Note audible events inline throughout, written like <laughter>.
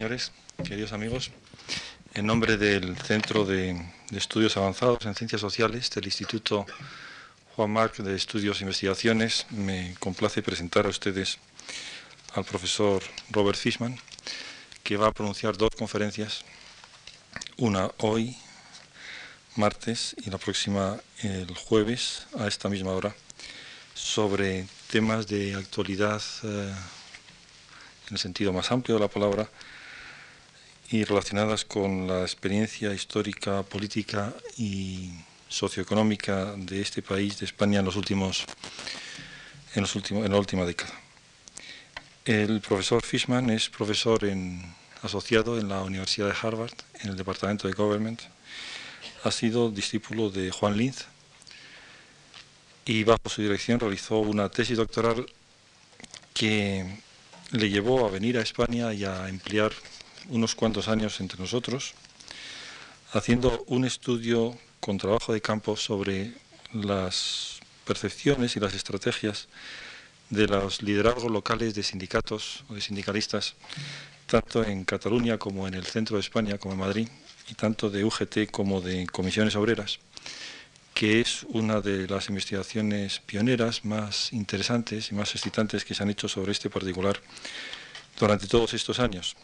Señores, queridos amigos, en nombre del Centro de, Estudios Avanzados en Ciencias Sociales del Instituto Juan Marc de Estudios e Investigaciones, me complace presentar a ustedes al profesor Robert Fishman, que va a pronunciar dos conferencias, una hoy, martes, y la próxima el jueves, a esta misma hora, sobre temas de actualidad eh, en el sentido más amplio de la palabra, y relacionadas con la experiencia histórica, política y socioeconómica de este país, de España, en los últimos, en los últimos, en la última década. El profesor Fishman es profesor asociado en la Universidad de Harvard, en el Departamento de Government. Ha sido discípulo de Juan Linz y bajo su dirección realizó una tesis doctoral que le llevó a venir a España y a emplear unos cuantos años entre nosotros, haciendo un estudio con trabajo de campo sobre las percepciones y las estrategias de los liderazgos locales de sindicatos o de sindicalistas, tanto en Cataluña como en el centro de España, como en Madrid, y tanto de UGT como de comisiones obreras, que es una de las investigaciones pioneras más interesantes y más excitantes que se han hecho sobre este particular durante todos estos años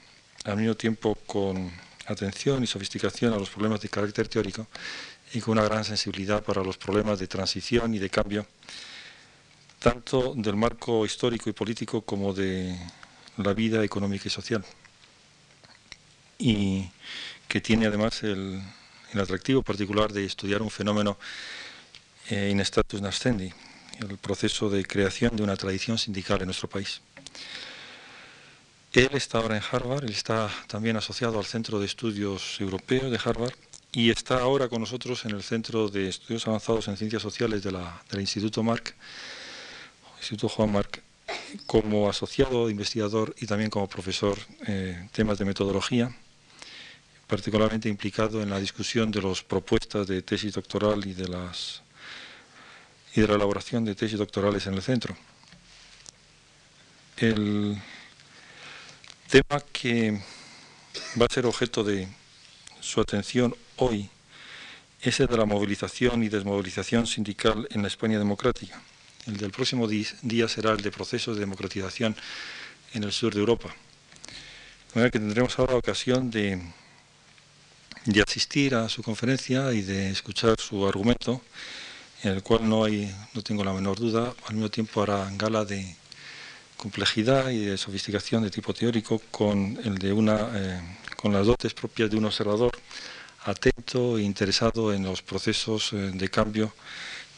al mismo tiempo con atención y sofisticación a los problemas de carácter teórico y con una gran sensibilidad para los problemas de transición y de cambio, tanto del marco histórico y político como de la vida económica y social. Y que tiene además el, atractivo particular de estudiar un fenómeno eh, in status nascendi, el proceso de creación de una tradición sindical en nuestro país. Él está ahora en Harvard, él está también asociado al Centro de Estudios Europeos de Harvard y está ahora con nosotros en el Centro de Estudios Avanzados en Ciencias Sociales del Instituto Marc, Instituto Juan Marc, como asociado investigador y también como profesor en temas de metodología, particularmente implicado en la discusión de las propuestas de tesis doctoral y de las y de la elaboración de tesis doctorales en el centro. Tema que va a ser objeto de su atención hoy es el de la movilización y desmovilización sindical en la España democrática. El del próximo día será el de procesos de democratización en el sur de Europa. De manera que tendremos ahora ocasión de, de asistir a su conferencia y de escuchar su argumento, en el cual no, hay, no tengo la menor duda, al mismo tiempo hará gala de complejidad y de sofisticación de tipo teórico con el de una eh, con las dotes propias de un observador atento e interesado en los procesos eh, de cambio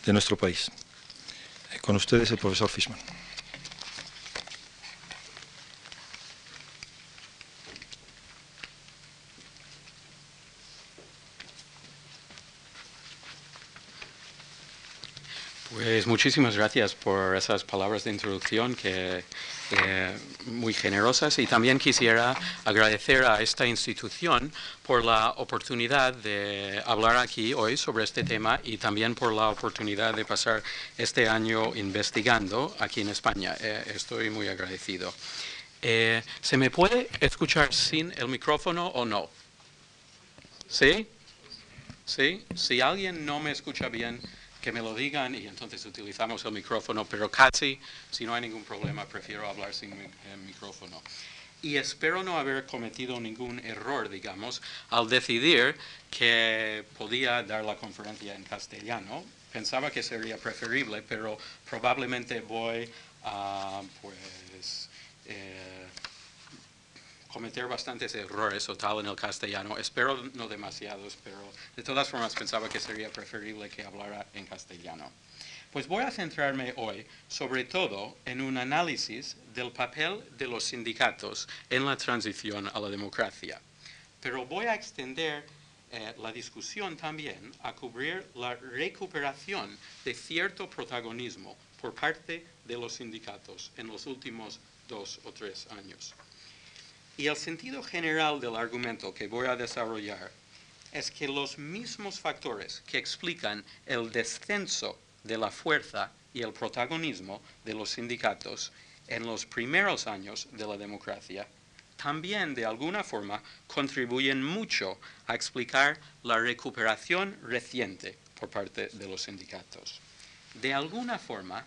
de nuestro país. Eh, con ustedes el profesor Fishman. Pues muchísimas gracias por esas palabras de introducción que eh, muy generosas y también quisiera agradecer a esta institución por la oportunidad de hablar aquí hoy sobre este tema y también por la oportunidad de pasar este año investigando aquí en España. Eh, estoy muy agradecido. Eh, ¿Se me puede escuchar sin el micrófono o no? ¿Sí? ¿Sí? Si alguien no me escucha bien, que me lo digan y entonces utilizamos el micrófono, pero casi, si no hay ningún problema, prefiero hablar sin el micrófono. Y espero no haber cometido ningún error, digamos, al decidir que podía dar la conferencia en castellano. Pensaba que sería preferible, pero probablemente voy a, pues, eh, cometer bastantes errores o tal en el castellano. Espero no demasiados, pero de todas formas pensaba que sería preferible que hablara en castellano. Pues voy a centrarme hoy sobre todo en un análisis del papel de los sindicatos en la transición a la democracia. Pero voy a extender eh, la discusión también a cubrir la recuperación de cierto protagonismo por parte de los sindicatos en los últimos dos o tres años. Y el sentido general del argumento que voy a desarrollar es que los mismos factores que explican el descenso de la fuerza y el protagonismo de los sindicatos en los primeros años de la democracia también de alguna forma contribuyen mucho a explicar la recuperación reciente por parte de los sindicatos. De alguna forma,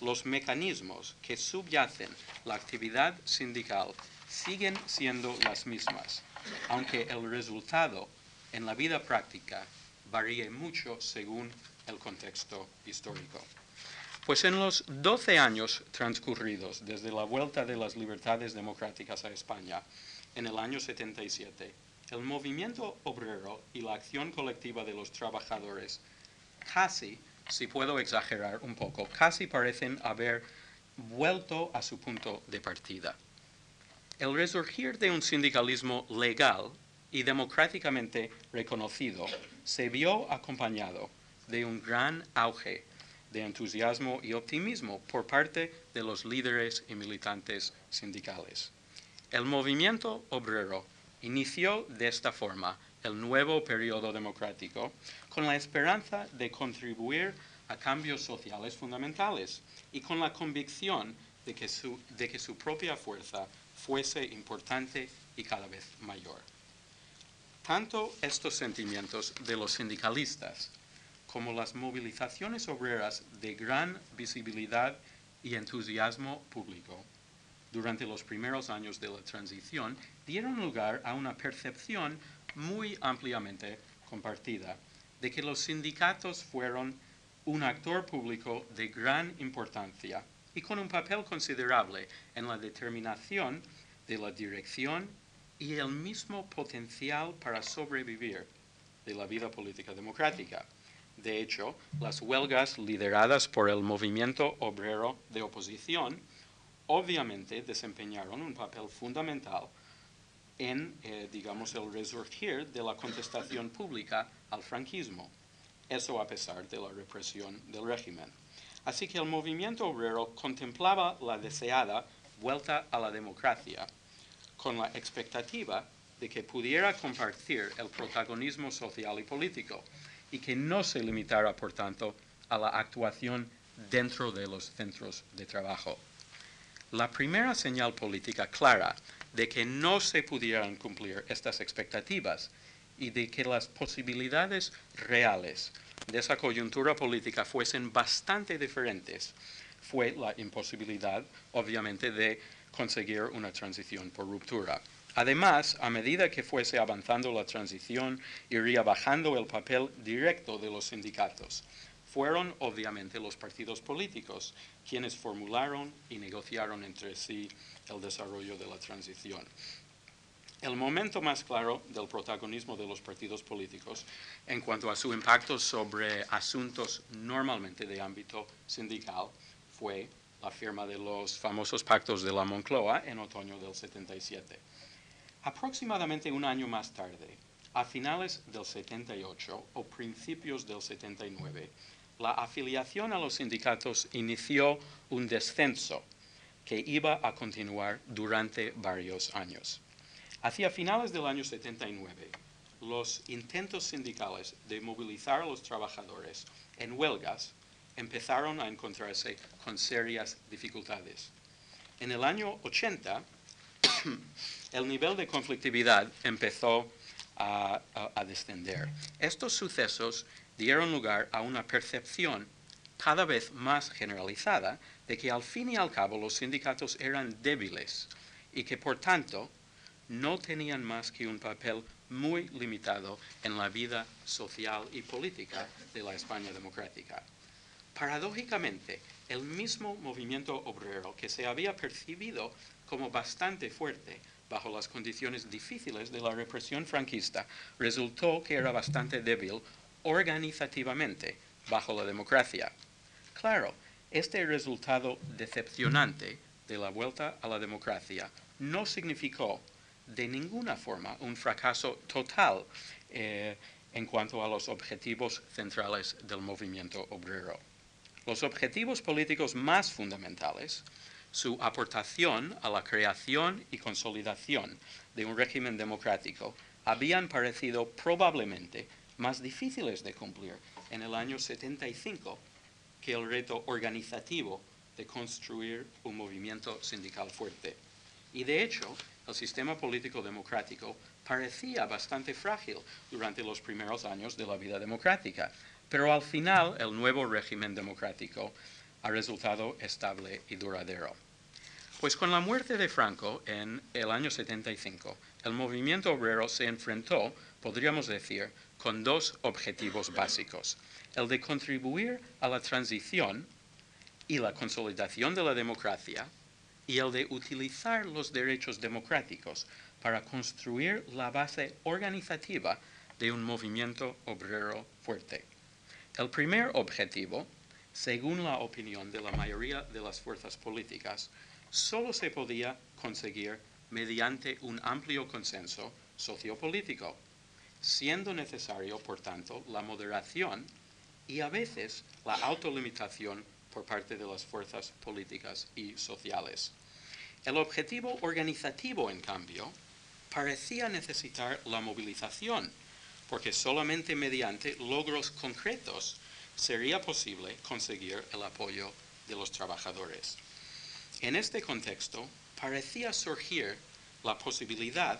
los mecanismos que subyacen la actividad sindical siguen siendo las mismas, aunque el resultado en la vida práctica varíe mucho según el contexto histórico. Pues en los 12 años transcurridos desde la vuelta de las libertades democráticas a España, en el año 77, el movimiento obrero y la acción colectiva de los trabajadores casi, si puedo exagerar un poco, casi parecen haber vuelto a su punto de partida. El resurgir de un sindicalismo legal y democráticamente reconocido se vio acompañado de un gran auge de entusiasmo y optimismo por parte de los líderes y militantes sindicales. El movimiento obrero inició de esta forma el nuevo periodo democrático con la esperanza de contribuir a cambios sociales fundamentales y con la convicción de que su, de que su propia fuerza fuese importante y cada vez mayor. Tanto estos sentimientos de los sindicalistas como las movilizaciones obreras de gran visibilidad y entusiasmo público durante los primeros años de la transición dieron lugar a una percepción muy ampliamente compartida de que los sindicatos fueron un actor público de gran importancia y con un papel considerable en la determinación de la dirección y el mismo potencial para sobrevivir de la vida política democrática. De hecho, las huelgas lideradas por el movimiento obrero de oposición obviamente desempeñaron un papel fundamental en, eh, digamos, el resurgir de la contestación pública al franquismo, eso a pesar de la represión del régimen. Así que el movimiento obrero contemplaba la deseada vuelta a la democracia con la expectativa de que pudiera compartir el protagonismo social y político y que no se limitara, por tanto, a la actuación dentro de los centros de trabajo. La primera señal política clara de que no se pudieran cumplir estas expectativas y de que las posibilidades reales de esa coyuntura política fuesen bastante diferentes fue la imposibilidad, obviamente, de conseguir una transición por ruptura. Además, a medida que fuese avanzando la transición, iría bajando el papel directo de los sindicatos. Fueron obviamente los partidos políticos quienes formularon y negociaron entre sí el desarrollo de la transición. El momento más claro del protagonismo de los partidos políticos en cuanto a su impacto sobre asuntos normalmente de ámbito sindical fue la firma de los famosos pactos de la Moncloa en otoño del 77. Aproximadamente un año más tarde, a finales del 78 o principios del 79, la afiliación a los sindicatos inició un descenso que iba a continuar durante varios años. Hacia finales del año 79, los intentos sindicales de movilizar a los trabajadores en huelgas empezaron a encontrarse con serias dificultades. En el año 80, <coughs> el nivel de conflictividad empezó a, descender. Estos sucesos dieron lugar a una percepción cada vez más generalizada de que al fin y al cabo los sindicatos eran débiles y que por tanto no tenían más que un papel muy limitado en la vida social y política de la España democrática. Paradójicamente, el mismo movimiento obrero que se había percibido como bastante fuerte bajo las condiciones difíciles de la represión franquista, resultó que era bastante débil organizativamente bajo la democracia. Claro, este resultado decepcionante de la vuelta a la democracia no significó de ninguna forma un fracaso total eh, en cuanto a los objetivos centrales del movimiento obrero. Los objetivos políticos más fundamentales su aportación a la creación y consolidación de un régimen democrático habían parecido probablemente más difíciles de cumplir en el año 75 que el reto organizativo de construir un movimiento sindical fuerte. Y de hecho, el sistema político democrático parecía bastante frágil durante los primeros años de la vida democrática, pero al final el nuevo régimen democrático ha resultado estable y duradero. Pues con la muerte de Franco en el año 75, el movimiento obrero se enfrentó, podríamos decir, con dos objetivos básicos, el de contribuir a la transición y la consolidación de la democracia y el de utilizar los derechos democráticos para construir la base organizativa de un movimiento obrero fuerte. El primer objetivo, según la opinión de la mayoría de las fuerzas políticas, solo se podía conseguir mediante un amplio consenso sociopolítico, siendo necesario, por tanto, la moderación y a veces la autolimitación por parte de las fuerzas políticas y sociales. El objetivo organizativo, en cambio, parecía necesitar la movilización, porque solamente mediante logros concretos sería posible conseguir el apoyo de los trabajadores. En este contexto, parecía surgir la posibilidad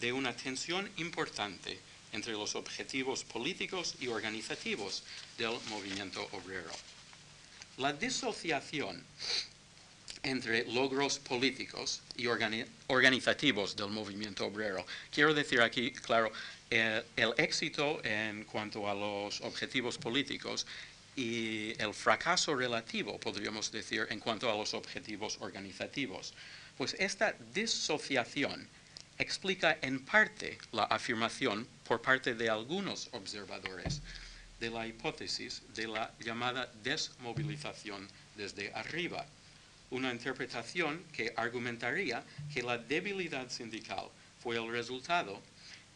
de una tensión importante entre los objetivos políticos y organizativos del movimiento obrero. La disociación entre logros políticos y organizativos del movimiento obrero. Quiero decir aquí, claro, el, el éxito en cuanto a los objetivos políticos y el fracaso relativo, podríamos decir, en cuanto a los objetivos organizativos. Pues esta disociación explica en parte la afirmación por parte de algunos observadores de la hipótesis de la llamada desmovilización desde arriba, una interpretación que argumentaría que la debilidad sindical fue el resultado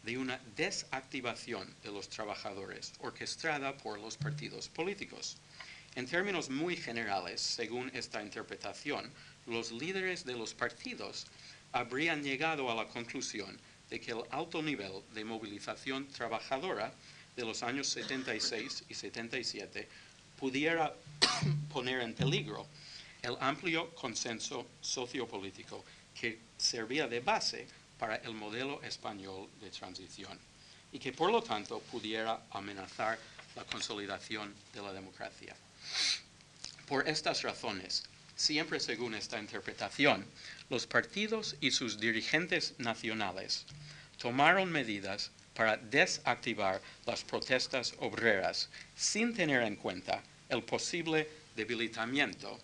de una desactivación de los trabajadores orquestada por los partidos políticos. En términos muy generales, según esta interpretación, los líderes de los partidos habrían llegado a la conclusión de que el alto nivel de movilización trabajadora de los años 76 y 77 pudiera <coughs> poner en peligro el amplio consenso sociopolítico que servía de base para el modelo español de transición y que por lo tanto pudiera amenazar la consolidación de la democracia. Por estas razones, siempre según esta interpretación, los partidos y sus dirigentes nacionales tomaron medidas para desactivar las protestas obreras sin tener en cuenta el posible debilitamiento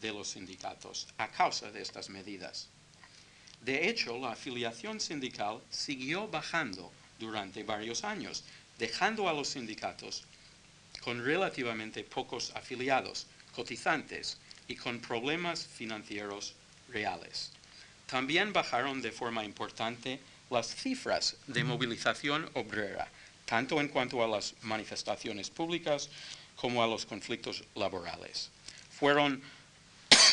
de los sindicatos a causa de estas medidas. De hecho, la afiliación sindical siguió bajando durante varios años, dejando a los sindicatos con relativamente pocos afiliados, cotizantes y con problemas financieros reales. También bajaron de forma importante las cifras de movilización obrera, tanto en cuanto a las manifestaciones públicas como a los conflictos laborales. Fueron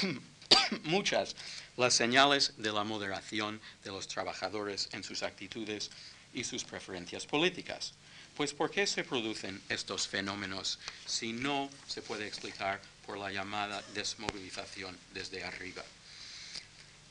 <coughs> muchas las señales de la moderación de los trabajadores en sus actitudes y sus preferencias políticas. Pues ¿por qué se producen estos fenómenos si no se puede explicar por la llamada desmovilización desde arriba?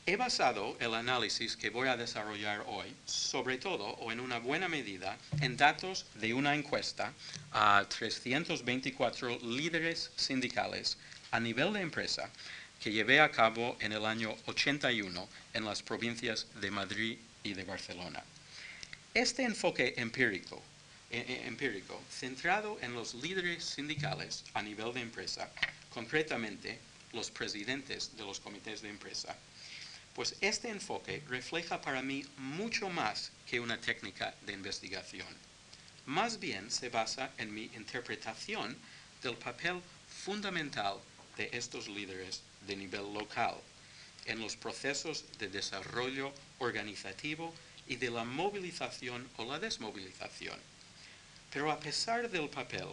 He basado el análisis que voy a desarrollar hoy, sobre todo o en una buena medida, en datos de una encuesta a 324 líderes sindicales a nivel de empresa que llevé a cabo en el año 81 en las provincias de Madrid y de Barcelona. Este enfoque empírico, e, e, empírico, centrado en los líderes sindicales a nivel de empresa, concretamente los presidentes de los comités de empresa, pues este enfoque refleja para mí mucho más que una técnica de investigación. Más bien se basa en mi interpretación del papel fundamental de estos líderes de nivel local en los procesos de desarrollo organizativo y de la movilización o la desmovilización. Pero a pesar del papel,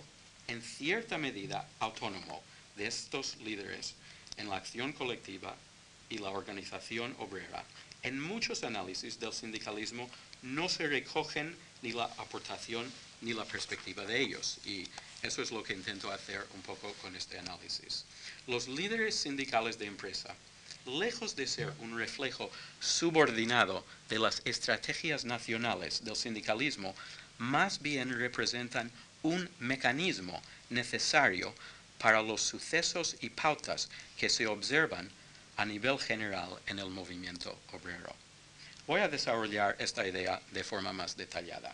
en cierta medida autónomo, de estos líderes en la acción colectiva y la organización obrera, en muchos análisis del sindicalismo no se recogen ni la aportación ni la perspectiva de ellos. Y eso es lo que intento hacer un poco con este análisis. Los líderes sindicales de empresa lejos de ser un reflejo subordinado de las estrategias nacionales del sindicalismo, más bien representan un mecanismo necesario para los sucesos y pautas que se observan a nivel general en el movimiento obrero. Voy a desarrollar esta idea de forma más detallada.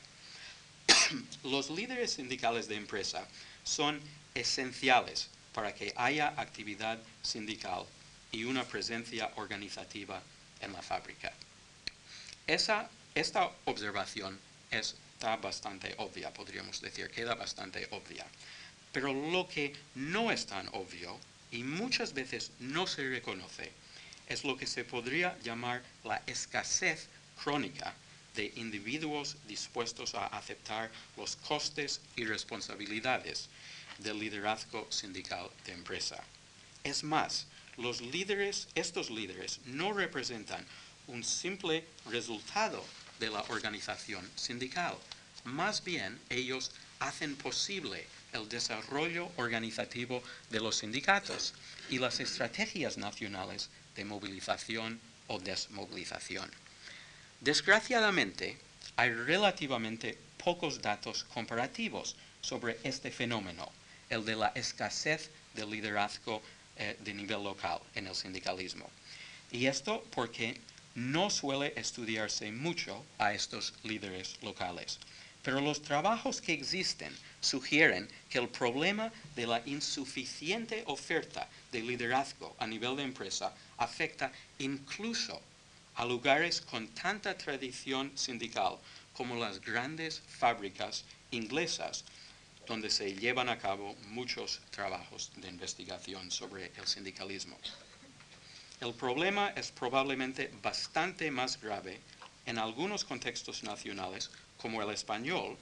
<coughs> los líderes sindicales de empresa son esenciales para que haya actividad sindical y una presencia organizativa en la fábrica. Esta observación está bastante obvia, podríamos decir, queda bastante obvia. Pero lo que no es tan obvio y muchas veces no se reconoce es lo que se podría llamar la escasez crónica de individuos dispuestos a aceptar los costes y responsabilidades del liderazgo sindical de empresa. Es más, estos líderes no representan un simple resultado de la organización sindical. Más bien, ellos hacen posible el desarrollo organizativo de los sindicatos y las estrategias nacionales de movilización o desmovilización. Desgraciadamente, hay relativamente pocos datos comparativos sobre este fenómeno, el de la escasez de liderazgo eh, de nivel local en el sindicalismo. Y esto porque no suele estudiarse mucho a estos líderes locales. Pero los trabajos que existen sugieren que el problema de la insuficiente oferta de liderazgo a nivel de empresa afecta incluso a lugares con tanta tradición sindical como las grandes fábricas inglesas donde se llevan a cabo muchos trabajos de investigación sobre el sindicalismo. El problema es probablemente bastante más grave en algunos contextos nacionales como el español,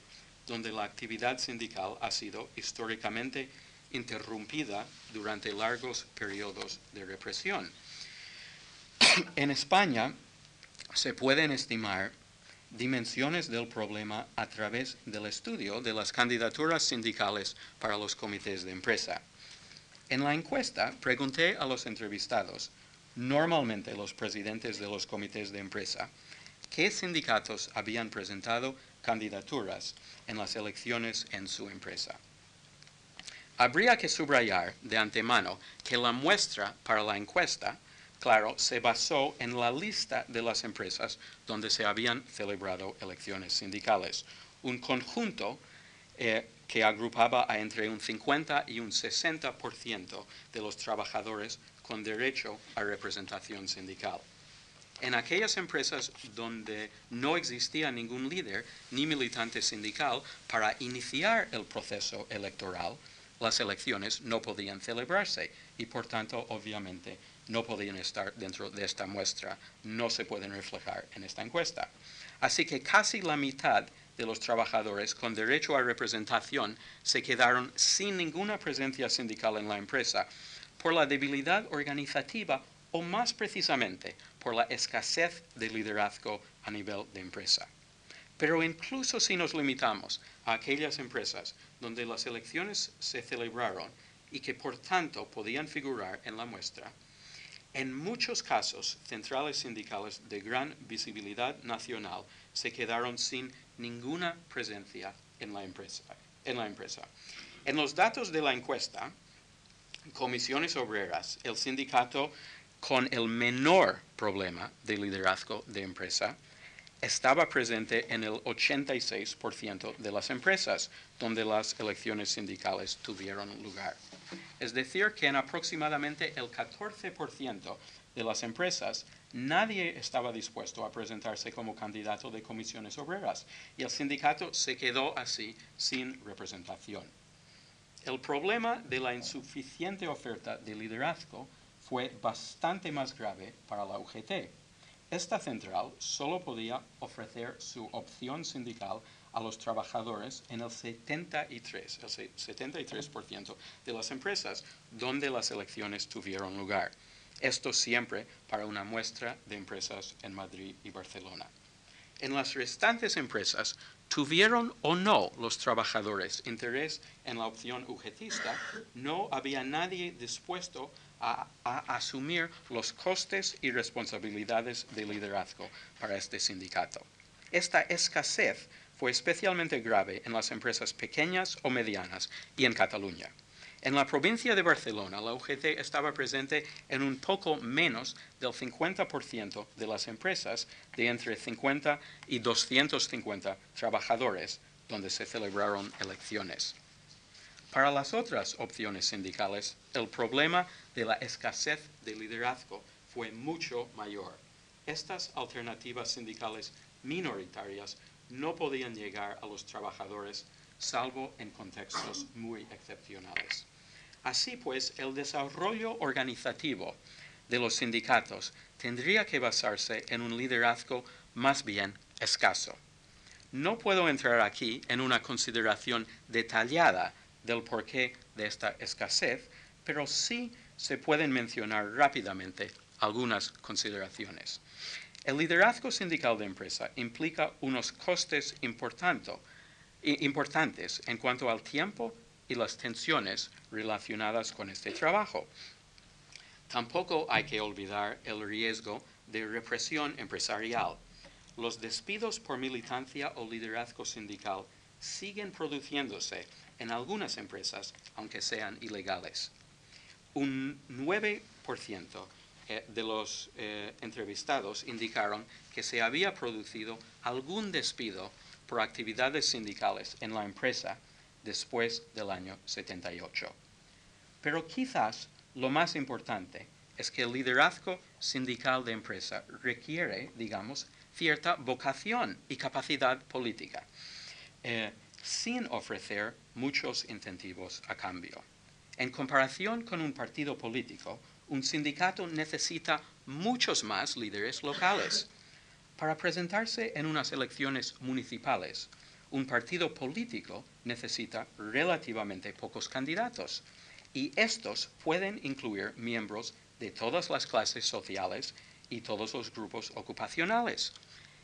donde la actividad sindical ha sido históricamente interrumpida durante largos periodos de represión. <coughs> en España se pueden estimar dimensiones del problema a través del estudio de las candidaturas sindicales para los comités de empresa. En la encuesta pregunté a los entrevistados, normalmente los presidentes de los comités de empresa, qué sindicatos habían presentado candidaturas en las elecciones en su empresa. Habría que subrayar de antemano que la muestra para la encuesta, claro, se basó en la lista de las empresas donde se habían celebrado elecciones sindicales, un conjunto eh, que agrupaba a entre un 50 y un 60% de los trabajadores con derecho a representación sindical. En aquellas empresas donde no existía ningún líder ni militante sindical para iniciar el proceso electoral, las elecciones no podían celebrarse y por tanto obviamente no podían estar dentro de esta muestra, no se pueden reflejar en esta encuesta. Así que casi la mitad de los trabajadores con derecho a representación se quedaron sin ninguna presencia sindical en la empresa por la debilidad organizativa o más precisamente por la escasez de liderazgo a nivel de empresa. Pero incluso si nos limitamos a aquellas empresas donde las elecciones se celebraron y que por tanto podían figurar en la muestra, en muchos casos centrales sindicales de gran visibilidad nacional se quedaron sin ninguna presencia en la empresa. En, la empresa. en los datos de la encuesta, comisiones obreras, el sindicato con el menor problema de liderazgo de empresa, estaba presente en el 86% de las empresas donde las elecciones sindicales tuvieron lugar. Es decir, que en aproximadamente el 14% de las empresas nadie estaba dispuesto a presentarse como candidato de comisiones obreras y el sindicato se quedó así sin representación. El problema de la insuficiente oferta de liderazgo fue bastante más grave para la UGT. Esta central solo podía ofrecer su opción sindical a los trabajadores en el 73, el 73% de las empresas donde las elecciones tuvieron lugar. Esto siempre para una muestra de empresas en Madrid y Barcelona. En las restantes empresas, tuvieron o no los trabajadores interés en la opción ugetista, no había nadie dispuesto a, a asumir los costes y responsabilidades de liderazgo para este sindicato. Esta escasez fue especialmente grave en las empresas pequeñas o medianas y en Cataluña. En la provincia de Barcelona, la UGT estaba presente en un poco menos del 50% de las empresas de entre 50 y 250 trabajadores, donde se celebraron elecciones. Para las otras opciones sindicales, el problema de la escasez de liderazgo fue mucho mayor. Estas alternativas sindicales minoritarias no podían llegar a los trabajadores salvo en contextos muy excepcionales. Así pues, el desarrollo organizativo de los sindicatos tendría que basarse en un liderazgo más bien escaso. No puedo entrar aquí en una consideración detallada del porqué de esta escasez, pero sí se pueden mencionar rápidamente algunas consideraciones. El liderazgo sindical de empresa implica unos costes importantes en cuanto al tiempo y las tensiones relacionadas con este trabajo. Tampoco hay que olvidar el riesgo de represión empresarial. Los despidos por militancia o liderazgo sindical siguen produciéndose en algunas empresas, aunque sean ilegales. Un 9% eh, de los eh, entrevistados indicaron que se había producido algún despido por actividades sindicales en la empresa después del año 78. Pero quizás lo más importante es que el liderazgo sindical de empresa requiere, digamos, cierta vocación y capacidad política, eh, sin ofrecer muchos incentivos a cambio. En comparación con un partido político, un sindicato necesita muchos más líderes locales. Para presentarse en unas elecciones municipales, un partido político necesita relativamente pocos candidatos y estos pueden incluir miembros de todas las clases sociales y todos los grupos ocupacionales.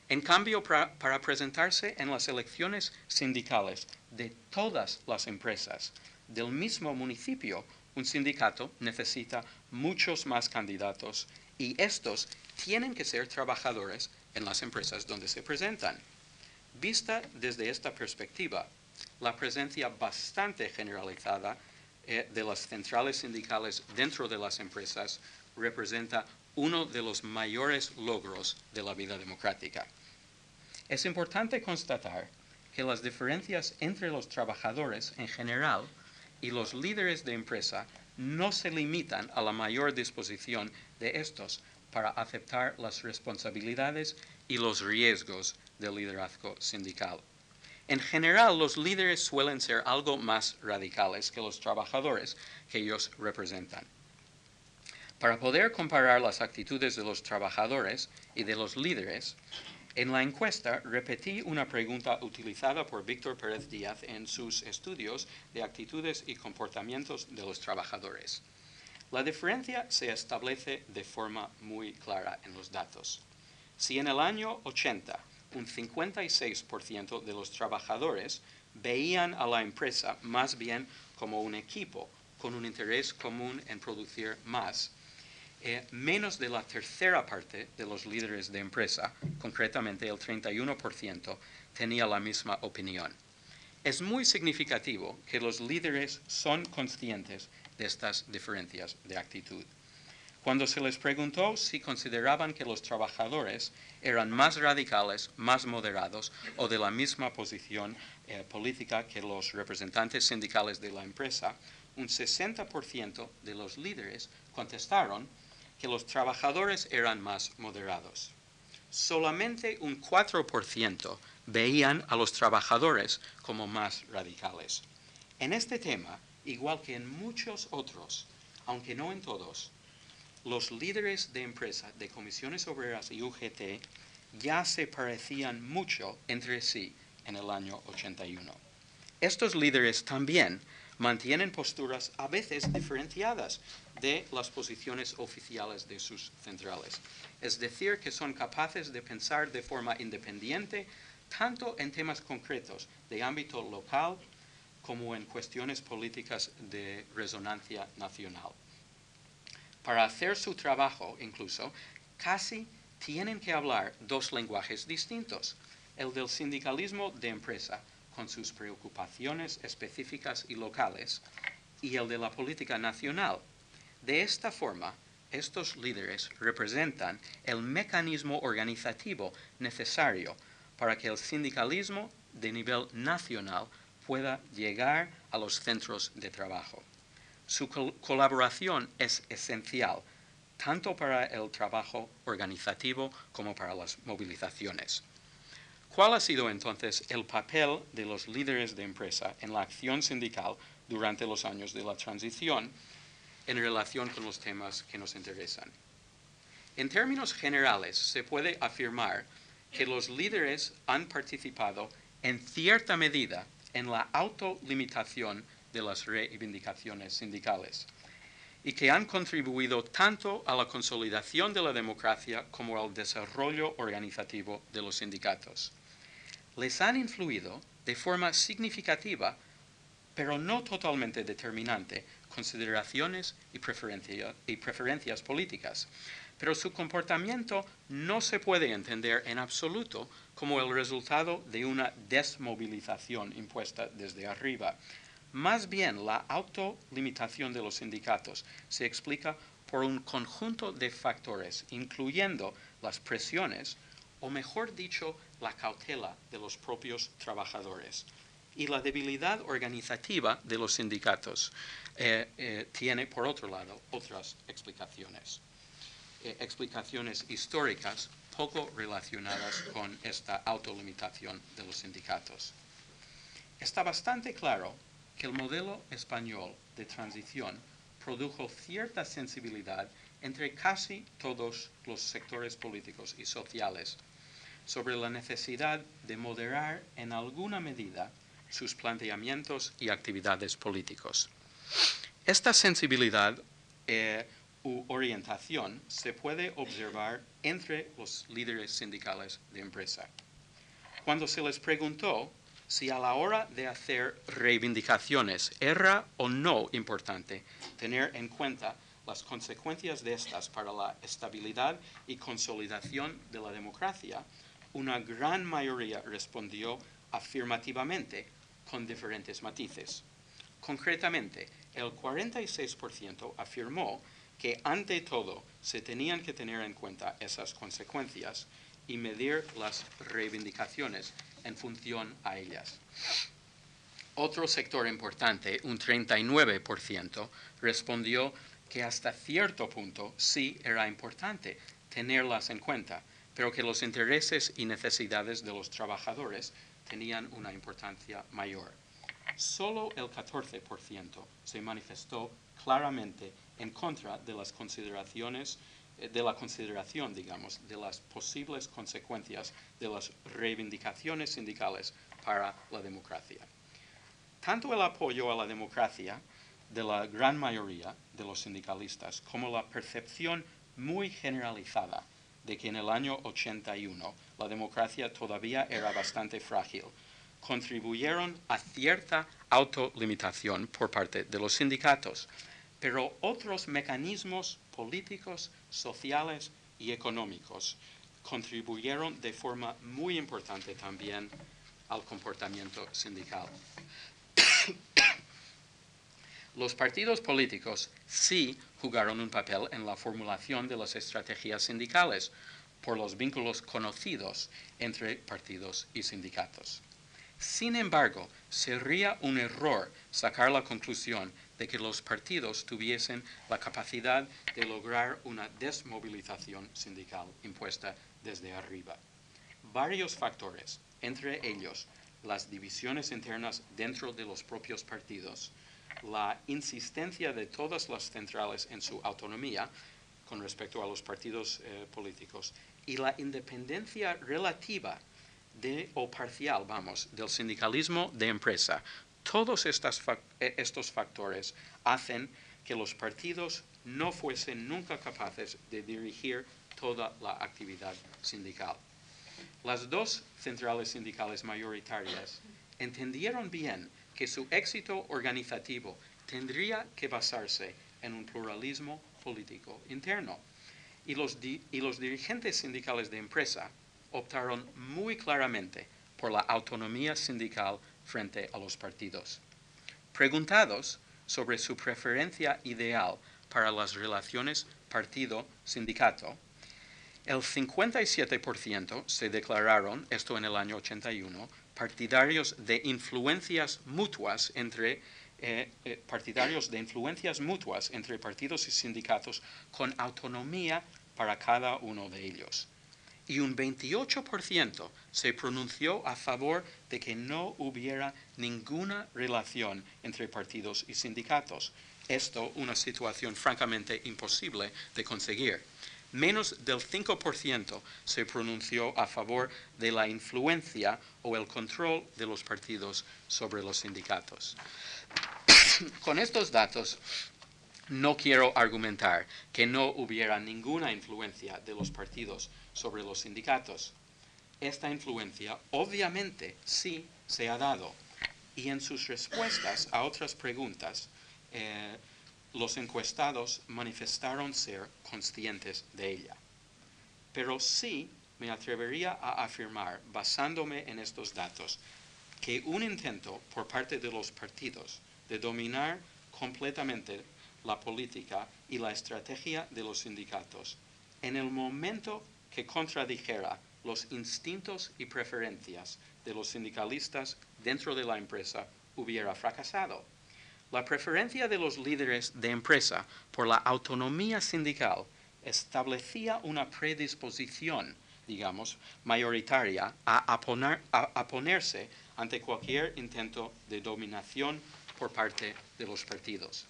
En cambio, para, presentarse en las elecciones sindicales de todas las empresas del mismo municipio, un sindicato necesita muchos más candidatos y estos tienen que ser trabajadores en las empresas donde se presentan. Vista desde esta perspectiva, la presencia bastante generalizada eh, de las centrales sindicales dentro de las empresas representa uno de los mayores logros de la vida democrática. Es importante constatar que las diferencias entre los trabajadores en general y los líderes de empresa no se limitan a la mayor disposición de estos para aceptar las responsabilidades y los riesgos del liderazgo sindical. En general, los líderes suelen ser algo más radicales que los trabajadores que ellos representan. Para poder comparar las actitudes de los trabajadores y de los líderes, en la encuesta repetí una pregunta utilizada por Víctor Pérez Díaz en sus estudios de actitudes y comportamientos de los trabajadores. La diferencia se establece de forma muy clara en los datos. Si en el año 80 un 56% de los trabajadores veían a la empresa más bien como un equipo con un interés común en producir más, eh, menos de la tercera parte de los líderes de empresa, concretamente el 31%, tenía la misma opinión. Es muy significativo que los líderes son conscientes de estas diferencias de actitud. Cuando se les preguntó si consideraban que los trabajadores eran más radicales, más moderados o de la misma posición eh, política que los representantes sindicales de la empresa, un 60% de los líderes contestaron que los trabajadores eran más moderados. Solamente un 4% veían a los trabajadores como más radicales. En este tema, igual que en muchos otros, aunque no en todos, los líderes de empresa de comisiones obreras y UGT ya se parecían mucho entre sí en el año 81. Estos líderes también mantienen posturas a veces diferenciadas de las posiciones oficiales de sus centrales. Es decir, que son capaces de pensar de forma independiente tanto en temas concretos de ámbito local como en cuestiones políticas de resonancia nacional. Para hacer su trabajo, incluso, casi tienen que hablar dos lenguajes distintos, el del sindicalismo de empresa, con sus preocupaciones específicas y locales, y el de la política nacional. De esta forma, estos líderes representan el mecanismo organizativo necesario para que el sindicalismo de nivel nacional pueda llegar a los centros de trabajo. Su colaboración es esencial tanto para el trabajo organizativo como para las movilizaciones. ¿Cuál ha sido entonces el papel de los líderes de empresa en la acción sindical durante los años de la transición en relación con los temas que nos interesan? En términos generales, se puede afirmar que los líderes han participado en cierta medida en la autolimitación de las reivindicaciones sindicales y que han contribuido tanto a la consolidación de la democracia como al desarrollo organizativo de los sindicatos. Les han influido de forma significativa, pero no totalmente determinante, consideraciones y, preferencias políticas, pero su comportamiento no se puede entender en absoluto como el resultado de una desmovilización impuesta desde arriba, más bien, la autolimitación de los sindicatos se explica por un conjunto de factores, incluyendo las presiones, o mejor dicho, la cautela de los propios trabajadores. Y la debilidad organizativa de los sindicatos eh, eh, tiene, por otro lado, otras explicaciones. Eh, explicaciones históricas poco relacionadas con esta autolimitación de los sindicatos. Está bastante claro que el modelo español de transición produjo cierta sensibilidad entre casi todos los sectores políticos y sociales sobre la necesidad de moderar en alguna medida sus planteamientos y actividades políticos. Esta sensibilidad eh, u orientación se puede observar entre los líderes sindicales de empresa. Cuando se les preguntó si a la hora de hacer reivindicaciones era o no importante tener en cuenta las consecuencias de estas para la estabilidad y consolidación de la democracia, una gran mayoría respondió afirmativamente con diferentes matices. Concretamente, el 46% afirmó que ante todo se tenían que tener en cuenta esas consecuencias y medir las reivindicaciones en función a ellas. Otro sector importante, un 39%, respondió que hasta cierto punto sí era importante tenerlas en cuenta, pero que los intereses y necesidades de los trabajadores tenían una importancia mayor. Solo el 14% se manifestó claramente en contra de las consideraciones eh, de la consideración, digamos, de las posibles consecuencias de las reivindicaciones sindicales para la democracia. Tanto el apoyo a la democracia de la gran mayoría de los sindicalistas como la percepción muy generalizada de que en el año 81 la democracia todavía era bastante frágil, contribuyeron a cierta autolimitación por parte de los sindicatos, pero otros mecanismos políticos, sociales y económicos contribuyeron de forma muy importante también al comportamiento sindical. Los partidos políticos sí jugaron un papel en la formulación de las estrategias sindicales por los vínculos conocidos entre partidos y sindicatos. Sin embargo, sería un error sacar la conclusión de que los partidos tuviesen la capacidad de lograr una desmovilización sindical impuesta desde arriba. Varios factores, entre ellos las divisiones internas dentro de los propios partidos, la insistencia de todas las centrales en su autonomía con respecto a los partidos eh, políticos y la independencia relativa de, o parcial, vamos, del sindicalismo de empresa todos eh, estos factores hacen que los partidos no fuesen nunca capaces de dirigir toda la actividad sindical. Las dos centrales sindicales mayoritarias entendieron bien que su éxito organizativo tendría que basarse en un pluralismo político interno. Y los, y los dirigentes sindicales de empresa optaron muy claramente por la autonomía sindical frente a los partidos. Preguntados sobre su preferencia ideal para las relaciones partido-sindicato, el 57% se declararon, esto en el año 81, partidarios de influencias mutuas entre eh, eh, partidarios de influencias mutuas entre partidos y sindicatos con autonomía para cada uno de ellos. Y un 28% se pronunció a favor de que no hubiera ninguna relación entre partidos y sindicatos. Esto una situación francamente imposible de conseguir menos del 5% se pronunció a favor de la influencia o el control de los partidos sobre los sindicatos. <coughs> Con estos datos, no quiero argumentar que no hubiera ninguna influencia de los partidos sobre los sindicatos. Esta influencia obviamente sí se ha dado y en sus respuestas a otras preguntas, eh, los encuestados manifestaron ser conscientes de ella. Pero sí me atrevería a afirmar, basándome en estos datos, que un intento por parte de los partidos de dominar completamente la política y la estrategia de los sindicatos, en el momento que contradijera los instintos y preferencias de los sindicalistas dentro de la empresa, hubiera fracasado. La preferencia de los líderes de empresa por la autonomía sindical establecía una predisposición, digamos, mayoritaria a, ponerse ante cualquier intento de dominación por parte de los partidos.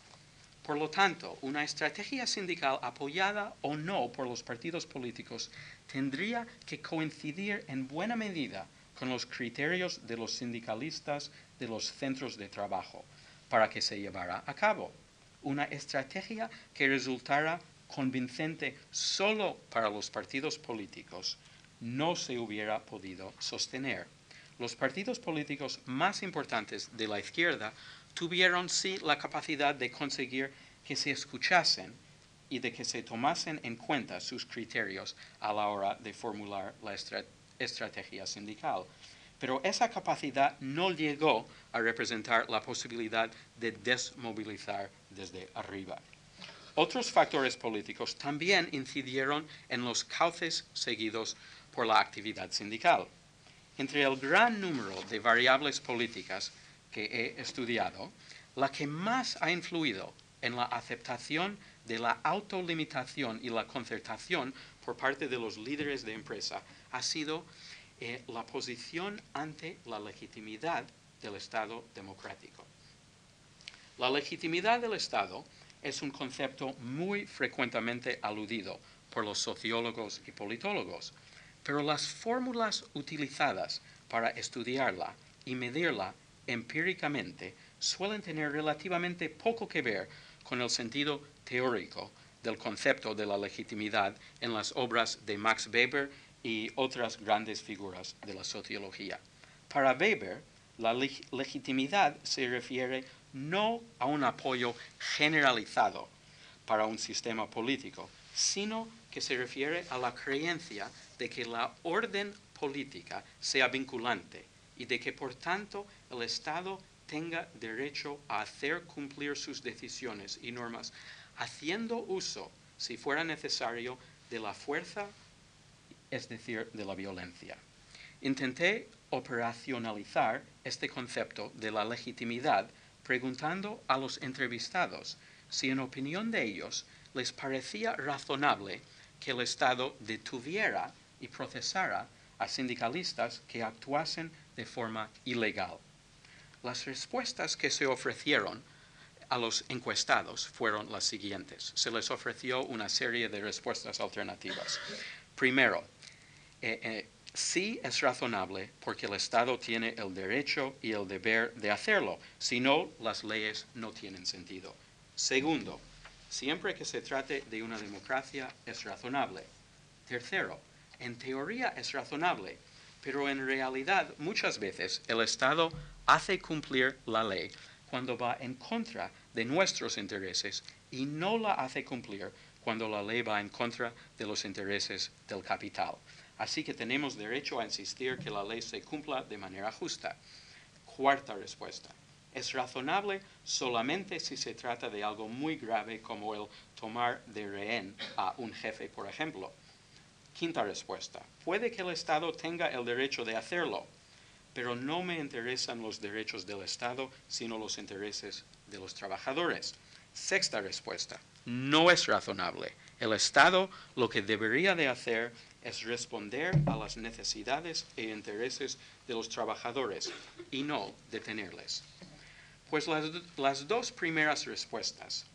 Por lo tanto, una estrategia sindical apoyada o no por los partidos políticos tendría que coincidir en buena medida con los criterios de los sindicalistas de los centros de trabajo para que se llevara a cabo. Una estrategia que resultara convincente solo para los partidos políticos no se hubiera podido sostener. Los partidos políticos más importantes de la izquierda tuvieron sí la capacidad de conseguir que se escuchasen y de que se tomasen en cuenta sus criterios a la hora de formular la estrategia sindical pero esa capacidad no llegó a representar la posibilidad de desmovilizar desde arriba. Otros factores políticos también incidieron en los cauces seguidos por la actividad sindical. Entre el gran número de variables políticas que he estudiado, la que más ha influido en la aceptación de la autolimitación y la concertación por parte de los líderes de empresa ha sido eh, la posición ante la legitimidad del Estado democrático. La legitimidad del Estado es un concepto muy frecuentemente aludido por los sociólogos y politólogos, pero las fórmulas utilizadas para estudiarla y medirla empíricamente suelen tener relativamente poco que ver con el sentido teórico del concepto de la legitimidad en las obras de Max Weber y otras grandes figuras de la sociología. Para Weber, la legitimidad se refiere no a un apoyo generalizado para un sistema político, sino que se refiere a la creencia de que la orden política sea vinculante y de que por tanto el Estado tenga derecho a hacer cumplir sus decisiones y normas, haciendo uso, si fuera necesario, de la fuerza es decir, de la violencia. Intenté operacionalizar este concepto de la legitimidad preguntando a los entrevistados si en opinión de ellos les parecía razonable que el Estado detuviera y procesara a sindicalistas que actuasen de forma ilegal. Las respuestas que se ofrecieron a los encuestados fueron las siguientes. Se les ofreció una serie de respuestas alternativas. Primero, eh, eh, sí es razonable porque el Estado tiene el derecho y el deber de hacerlo, si no, las leyes no tienen sentido. Segundo, siempre que se trate de una democracia es razonable. Tercero, en teoría es razonable, pero en realidad muchas veces el Estado hace cumplir la ley cuando va en contra de nuestros intereses y no la hace cumplir cuando la ley va en contra de los intereses del capital. Así que tenemos derecho a insistir que la ley se cumpla de manera justa. Cuarta respuesta. Es razonable solamente si se trata de algo muy grave como el tomar de rehén a un jefe, por ejemplo. Quinta respuesta. Puede que el Estado tenga el derecho de hacerlo, pero no me interesan los derechos del Estado, sino los intereses de los trabajadores. Sexta respuesta. No es razonable. El Estado lo que debería de hacer es responder a las necesidades e intereses de los trabajadores y no detenerles. Pues las, las dos primeras respuestas,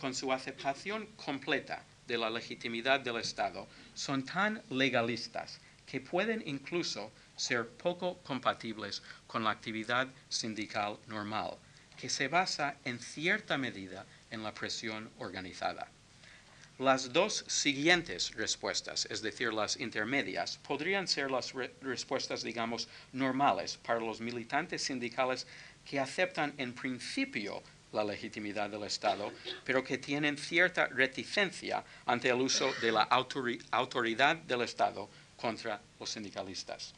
con su aceptación completa de la legitimidad del Estado, son tan legalistas que pueden incluso ser poco compatibles con la actividad sindical normal, que se basa en cierta medida en la presión organizada. Las dos siguientes respuestas, es decir, las intermedias, podrían ser las re respuestas, digamos, normales para los militantes sindicales que aceptan en principio la legitimidad del Estado, pero que tienen cierta reticencia ante el uso de la autori autoridad del Estado contra los sindicalistas.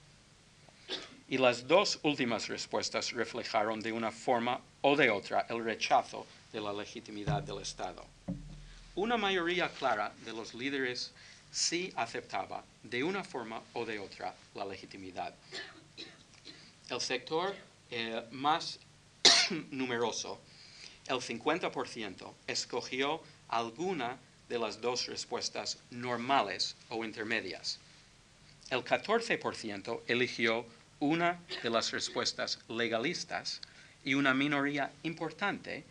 Y las dos últimas respuestas reflejaron de una forma o de otra el rechazo de la legitimidad del Estado. Una mayoría clara de los líderes sí aceptaba de una forma o de otra la legitimidad. El sector eh, más <coughs> numeroso, el 50%, escogió alguna de las dos respuestas normales o intermedias. El 14% eligió una de las respuestas legalistas y una minoría importante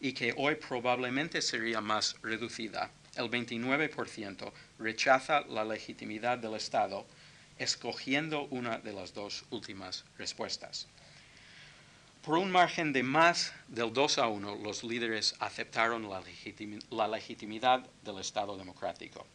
y que hoy probablemente sería más reducida, el 29% rechaza la legitimidad del Estado, escogiendo una de las dos últimas respuestas. Por un margen de más del 2 a 1, los líderes aceptaron la, la legitimidad del Estado democrático.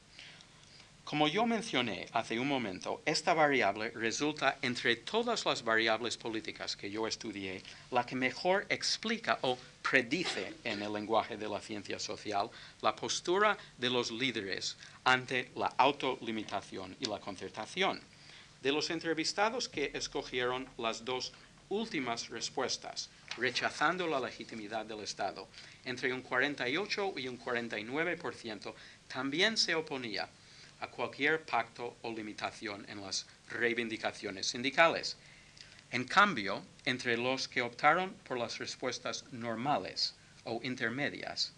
Como yo mencioné hace un momento, esta variable resulta entre todas las variables políticas que yo estudié la que mejor explica o predice en el lenguaje de la ciencia social la postura de los líderes ante la autolimitación y la concertación. De los entrevistados que escogieron las dos últimas respuestas, rechazando la legitimidad del Estado, entre un 48 y un 49% también se oponía a cualquier pacto o limitación en las reivindicaciones sindicales. En cambio, entre los que optaron por las respuestas normales o intermedias,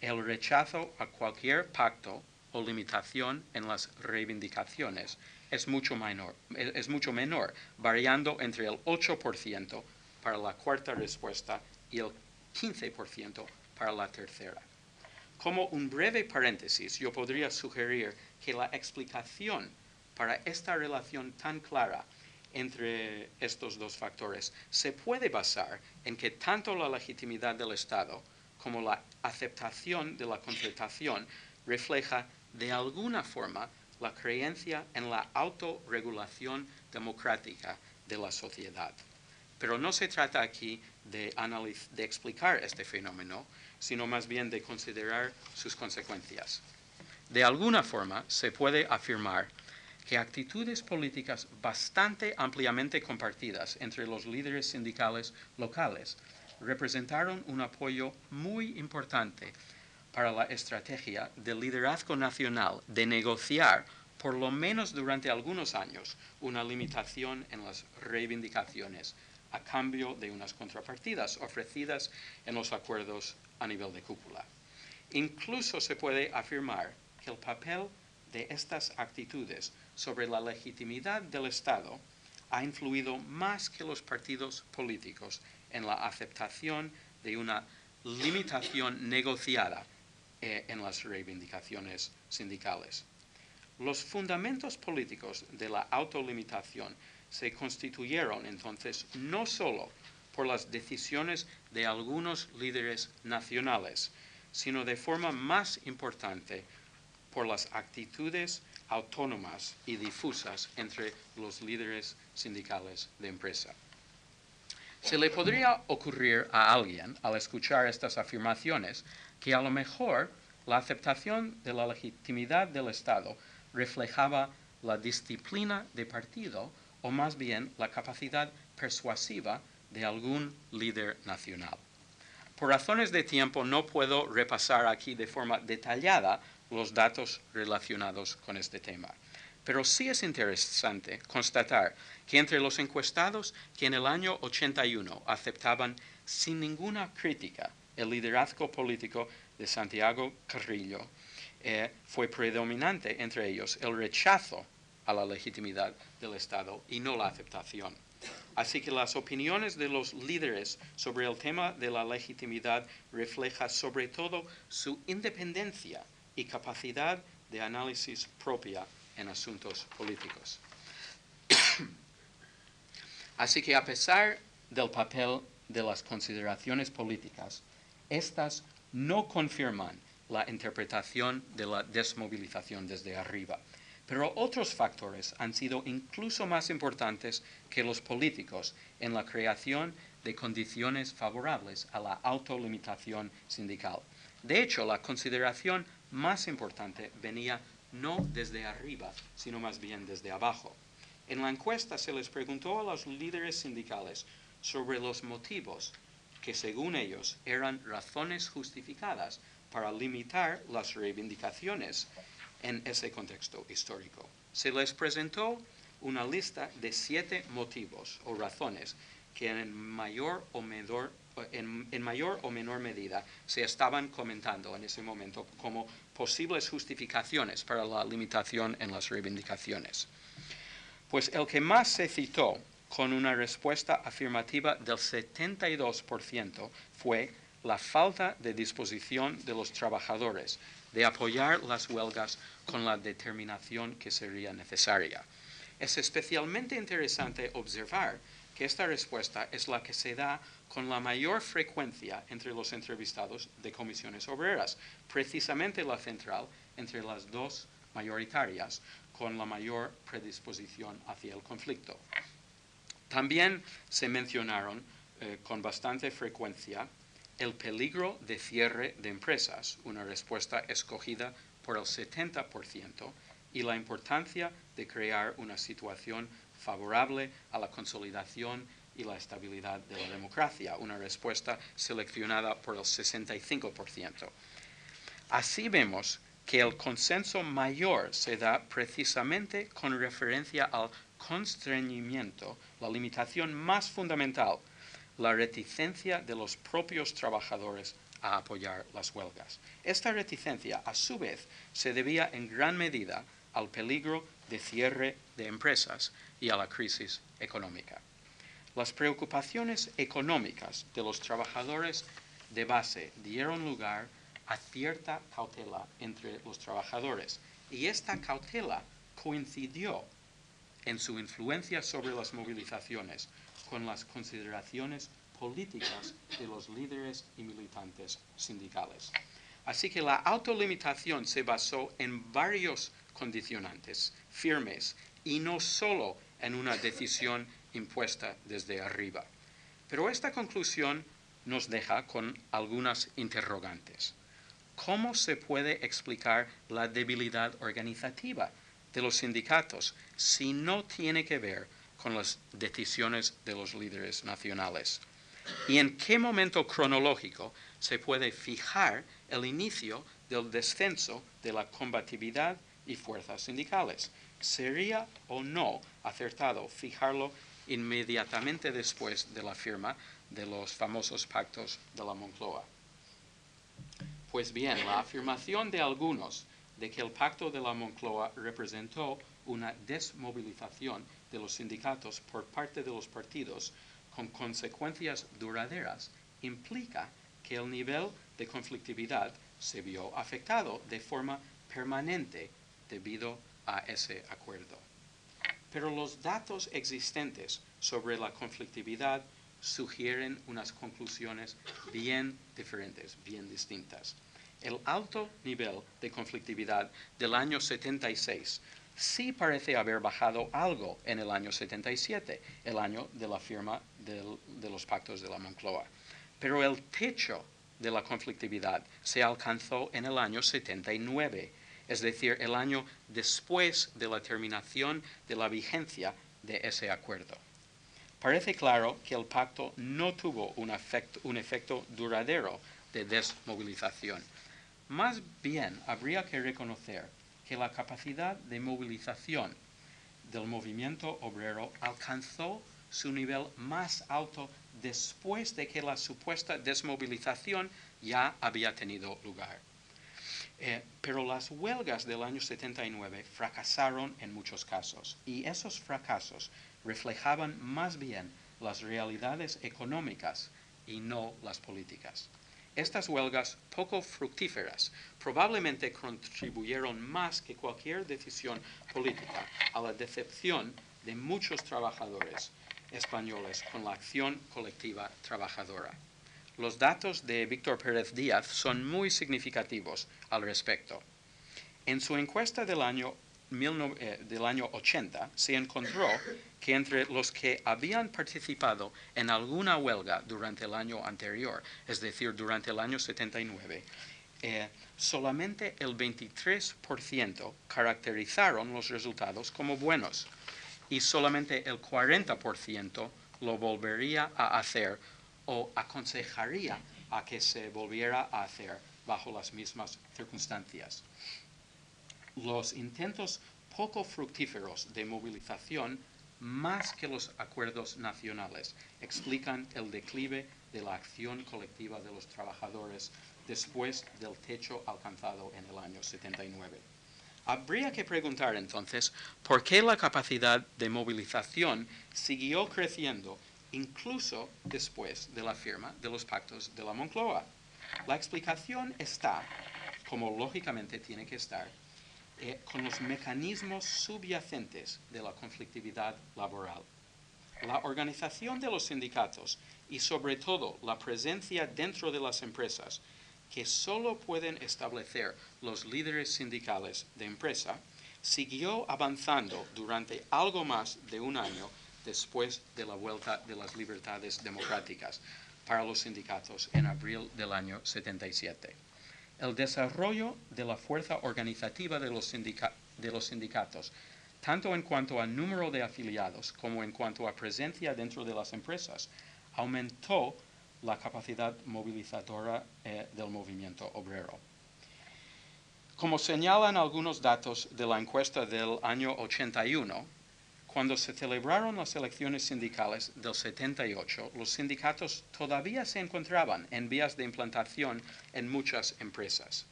el rechazo a cualquier pacto o limitación en las reivindicaciones es mucho menor, es mucho menor variando entre el 8% para la cuarta respuesta y el 15% para la tercera. Como un breve paréntesis, yo podría sugerir que la explicación para esta relación tan clara entre estos dos factores se puede basar en que tanto la legitimidad del Estado como la aceptación de la concertación refleja de alguna forma la creencia en la autorregulación democrática de la sociedad. Pero no se trata aquí de explicar este fenómeno, sino más bien de considerar sus consecuencias. De alguna forma se puede afirmar que actitudes políticas bastante ampliamente compartidas entre los líderes sindicales locales representaron un apoyo muy importante para la estrategia del liderazgo nacional de negociar, por lo menos durante algunos años, una limitación en las reivindicaciones a cambio de unas contrapartidas ofrecidas en los acuerdos a nivel de cúpula. Incluso se puede afirmar que el papel de estas actitudes sobre la legitimidad del Estado ha influido más que los partidos políticos en la aceptación de una limitación negociada eh, en las reivindicaciones sindicales. Los fundamentos políticos de la autolimitación se constituyeron entonces no solo por las decisiones de algunos líderes nacionales, sino de forma más importante por las actitudes autónomas y difusas entre los líderes sindicales de empresa. Se le podría ocurrir a alguien, al escuchar estas afirmaciones, que a lo mejor la aceptación de la legitimidad del Estado reflejaba la disciplina de partido o más bien la capacidad persuasiva de algún líder nacional. Por razones de tiempo no puedo repasar aquí de forma detallada los datos relacionados con este tema. Pero sí es interesante constatar que entre los encuestados que en el año 81 aceptaban sin ninguna crítica el liderazgo político de Santiago Carrillo, eh, fue predominante entre ellos el rechazo a la legitimidad del Estado y no la aceptación. Así que las opiniones de los líderes sobre el tema de la legitimidad reflejan sobre todo su independencia y capacidad de análisis propia en asuntos políticos. <coughs> Así que a pesar del papel de las consideraciones políticas, estas no confirman la interpretación de la desmovilización desde arriba. Pero otros factores han sido incluso más importantes que los políticos en la creación de condiciones favorables a la autolimitación sindical. De hecho, la consideración más importante venía no desde arriba, sino más bien desde abajo. En la encuesta se les preguntó a los líderes sindicales sobre los motivos que según ellos eran razones justificadas para limitar las reivindicaciones en ese contexto histórico. Se les presentó una lista de siete motivos o razones que en mayor o menor, en, mayor o menor medida se estaban comentando en ese momento como posibles justificaciones para la limitación en las reivindicaciones. Pues el que más se citó con una respuesta afirmativa del 72% fue la falta de disposición de los trabajadores de apoyar las huelgas con la determinación que sería necesaria. Es especialmente interesante observar que esta respuesta es la que se da con la mayor frecuencia entre los entrevistados de comisiones obreras, precisamente la central entre las dos mayoritarias, con la mayor predisposición hacia el conflicto. También se mencionaron eh, con bastante frecuencia el peligro de cierre de empresas, una respuesta escogida por el 70%, y la importancia de crear una situación favorable a la consolidación y la estabilidad de la democracia, una respuesta seleccionada por el 65%. Así vemos que el consenso mayor se da precisamente con referencia al constreñimiento, la limitación más fundamental la reticencia de los propios trabajadores a apoyar las huelgas. Esta reticencia, a su vez, se debía en gran medida al peligro de cierre de empresas y a la crisis económica. Las preocupaciones económicas de los trabajadores de base dieron lugar a cierta cautela entre los trabajadores y esta cautela coincidió en su influencia sobre las movilizaciones con las consideraciones políticas de los líderes y militantes sindicales. Así que la autolimitación se basó en varios condicionantes firmes y no solo en una decisión impuesta desde arriba. Pero esta conclusión nos deja con algunas interrogantes. ¿Cómo se puede explicar la debilidad organizativa de los sindicatos si no tiene que ver con las decisiones de los líderes nacionales. ¿Y en qué momento cronológico se puede fijar el inicio del descenso de la combatividad y fuerzas sindicales? ¿Sería o no acertado fijarlo inmediatamente después de la firma de los famosos pactos de la Moncloa? Pues bien, la afirmación de algunos de que el pacto de la Moncloa representó una desmovilización de los sindicatos por parte de los partidos con consecuencias duraderas implica que el nivel de conflictividad se vio afectado de forma permanente debido a ese acuerdo. Pero los datos existentes sobre la conflictividad sugieren unas conclusiones bien diferentes, bien distintas. El alto nivel de conflictividad del año 76 sí parece haber bajado algo en el año 77, el año de la firma de los pactos de la Moncloa. Pero el techo de la conflictividad se alcanzó en el año 79, es decir, el año después de la terminación de la vigencia de ese acuerdo. Parece claro que el pacto no tuvo un efecto, duradero de desmovilización. Más bien, habría que reconocer que la capacidad de movilización del movimiento obrero alcanzó su nivel más alto después de que la supuesta desmovilización ya había tenido lugar. Eh, pero las huelgas del año 79 fracasaron en muchos casos y esos fracasos reflejaban más bien las realidades económicas y no las políticas. Estas huelgas poco fructíferas probablemente contribuyeron más que cualquier decisión política a la decepción de muchos trabajadores españoles con la acción colectiva trabajadora. Los datos de Víctor Pérez Díaz son muy significativos al respecto. En su encuesta del año, 19 eh, del año 80 se encontró que entre los que habían participado en alguna huelga durante el año anterior, es decir, durante el año 79, eh, solamente el 23% caracterizaron los resultados como buenos y solamente el 40% lo volvería a hacer o aconsejaría a que se volviera a hacer bajo las mismas circunstancias. Los intentos poco fructíferos de movilización, más que los acuerdos nacionales, explican el declive de la acción colectiva de los trabajadores después del techo alcanzado en el año 79. Habría que preguntar entonces por qué la capacidad de movilización siguió creciendo incluso después de la firma de los pactos de la Moncloa. La explicación está, como lógicamente tiene que estar, eh, con los mecanismos subyacentes de la conflictividad laboral. La organización de los sindicatos y sobre todo la presencia dentro de las empresas que solo pueden establecer los líderes sindicales de empresa, siguió avanzando durante algo más de un año después de la vuelta de las libertades democráticas para los sindicatos en abril del año 77. El desarrollo de la fuerza organizativa de los, sindicatos, tanto en cuanto a número de afiliados como en cuanto a presencia dentro de las empresas, aumentó la capacidad movilizadora eh, del movimiento obrero. Como señalan algunos datos de la encuesta del año 81, cuando se celebraron las elecciones sindicales del 78, los sindicatos todavía se encontraban en vías de implantación en muchas empresas.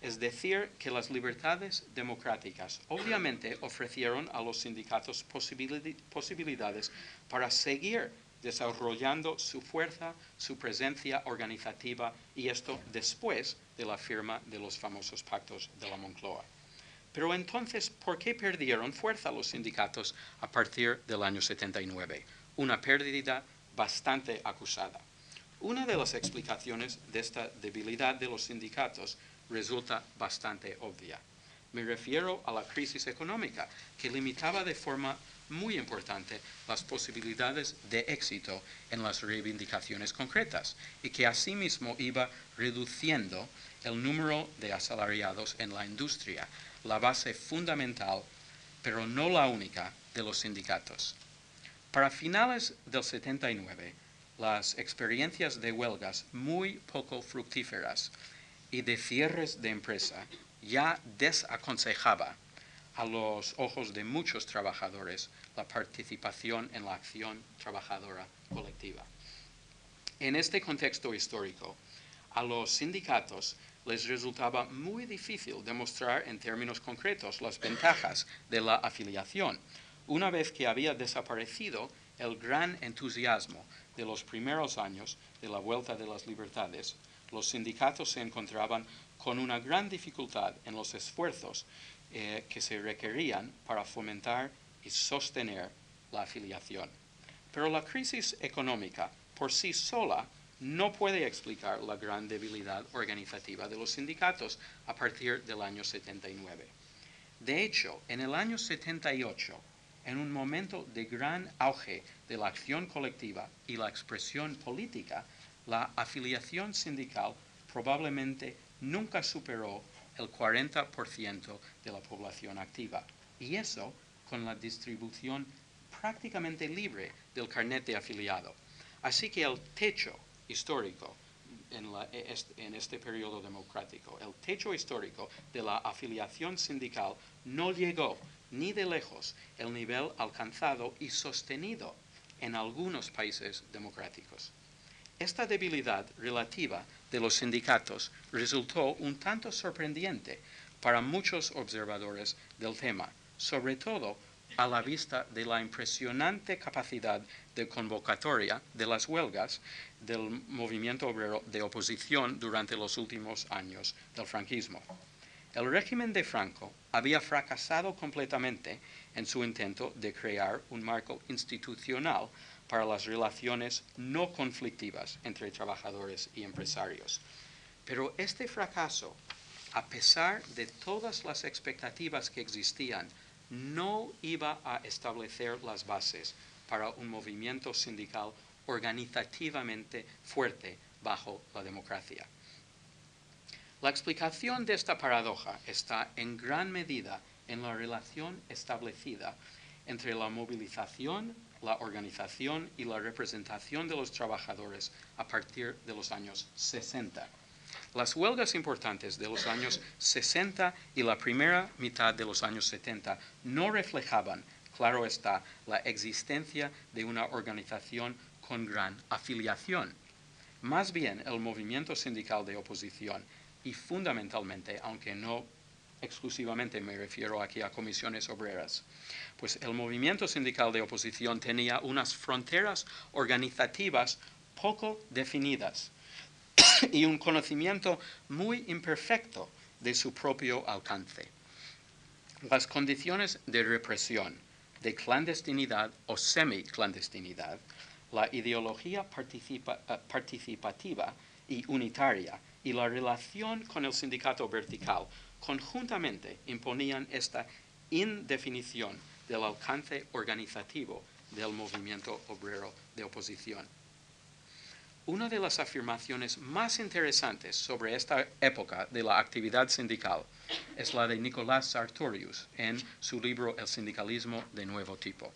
Es decir, que las libertades democráticas obviamente ofrecieron a los sindicatos posibilidad- posibilidades para seguir desarrollando su fuerza, su presencia organizativa, y esto después de la firma de los famosos pactos de la Moncloa. Pero entonces, ¿por qué perdieron fuerza los sindicatos a partir del año 79? Una pérdida bastante acusada. Una de las explicaciones de esta debilidad de los sindicatos resulta bastante obvia. Me refiero a la crisis económica, que limitaba de forma muy importante las posibilidades de éxito en las reivindicaciones concretas y que asimismo iba reduciendo el número de asalariados en la industria, la base fundamental, pero no la única, de los sindicatos. Para finales del 79, las experiencias de huelgas muy poco fructíferas y de cierres de empresa ya desaconsejaba a los ojos de muchos trabajadores la participación en la acción trabajadora colectiva. En este contexto histórico, a los sindicatos les resultaba muy difícil demostrar en términos concretos las ventajas de la afiliación, una vez que había desaparecido el gran entusiasmo de los primeros años de la vuelta de las libertades, los sindicatos se encontraban con una gran dificultad en los esfuerzos eh, que se requerían para fomentar y sostener la afiliación. Pero la crisis económica por sí sola no puede explicar la gran debilidad organizativa de los sindicatos a partir del año 79. De hecho, en el año 78, en un momento de gran auge de la acción colectiva y la expresión política, la afiliación sindical probablemente nunca superó el 40% de la población activa. Y eso con la distribución prácticamente libre del carnet de afiliado. Así que el techo histórico en, en, este periodo democrático, el techo histórico de la afiliación sindical no llegó ni de lejos el nivel alcanzado y sostenido en algunos países democráticos. Esta debilidad relativa de los sindicatos resultó un tanto sorprendente para muchos observadores del tema, sobre todo a la vista de la impresionante capacidad de convocatoria de las huelgas del movimiento obrero de oposición durante los últimos años del franquismo. El régimen de Franco había fracasado completamente en su intento de crear un marco institucional para las relaciones no conflictivas entre trabajadores y empresarios. Pero este fracaso, a pesar de todas las expectativas que existían, no iba a establecer las bases para un movimiento sindical organizativamente fuerte bajo la democracia. La explicación de esta paradoja está en gran medida en la relación establecida entre la movilización, la organización y la representación de los trabajadores a partir de los años 60. Las huelgas importantes de los años 60 y la primera mitad de los años 70 no reflejaban, claro está, la existencia de una organización con gran afiliación. Más bien, el movimiento sindical de oposición y fundamentalmente, aunque no exclusivamente me refiero aquí a comisiones obreras, pues el movimiento sindical de oposición tenía unas fronteras organizativas poco definidas <coughs> y un conocimiento muy imperfecto de su propio alcance. Las condiciones de represión, de clandestinidad o semi-clandestinidad, la ideología eh, participativa y unitaria y la relación con el sindicato vertical conjuntamente imponían esta indefinición del alcance organizativo del movimiento obrero de oposición. Una de las afirmaciones más interesantes sobre esta época de la actividad sindical es la de Nicolás Sartorius en su libro El sindicalismo de nuevo tipo,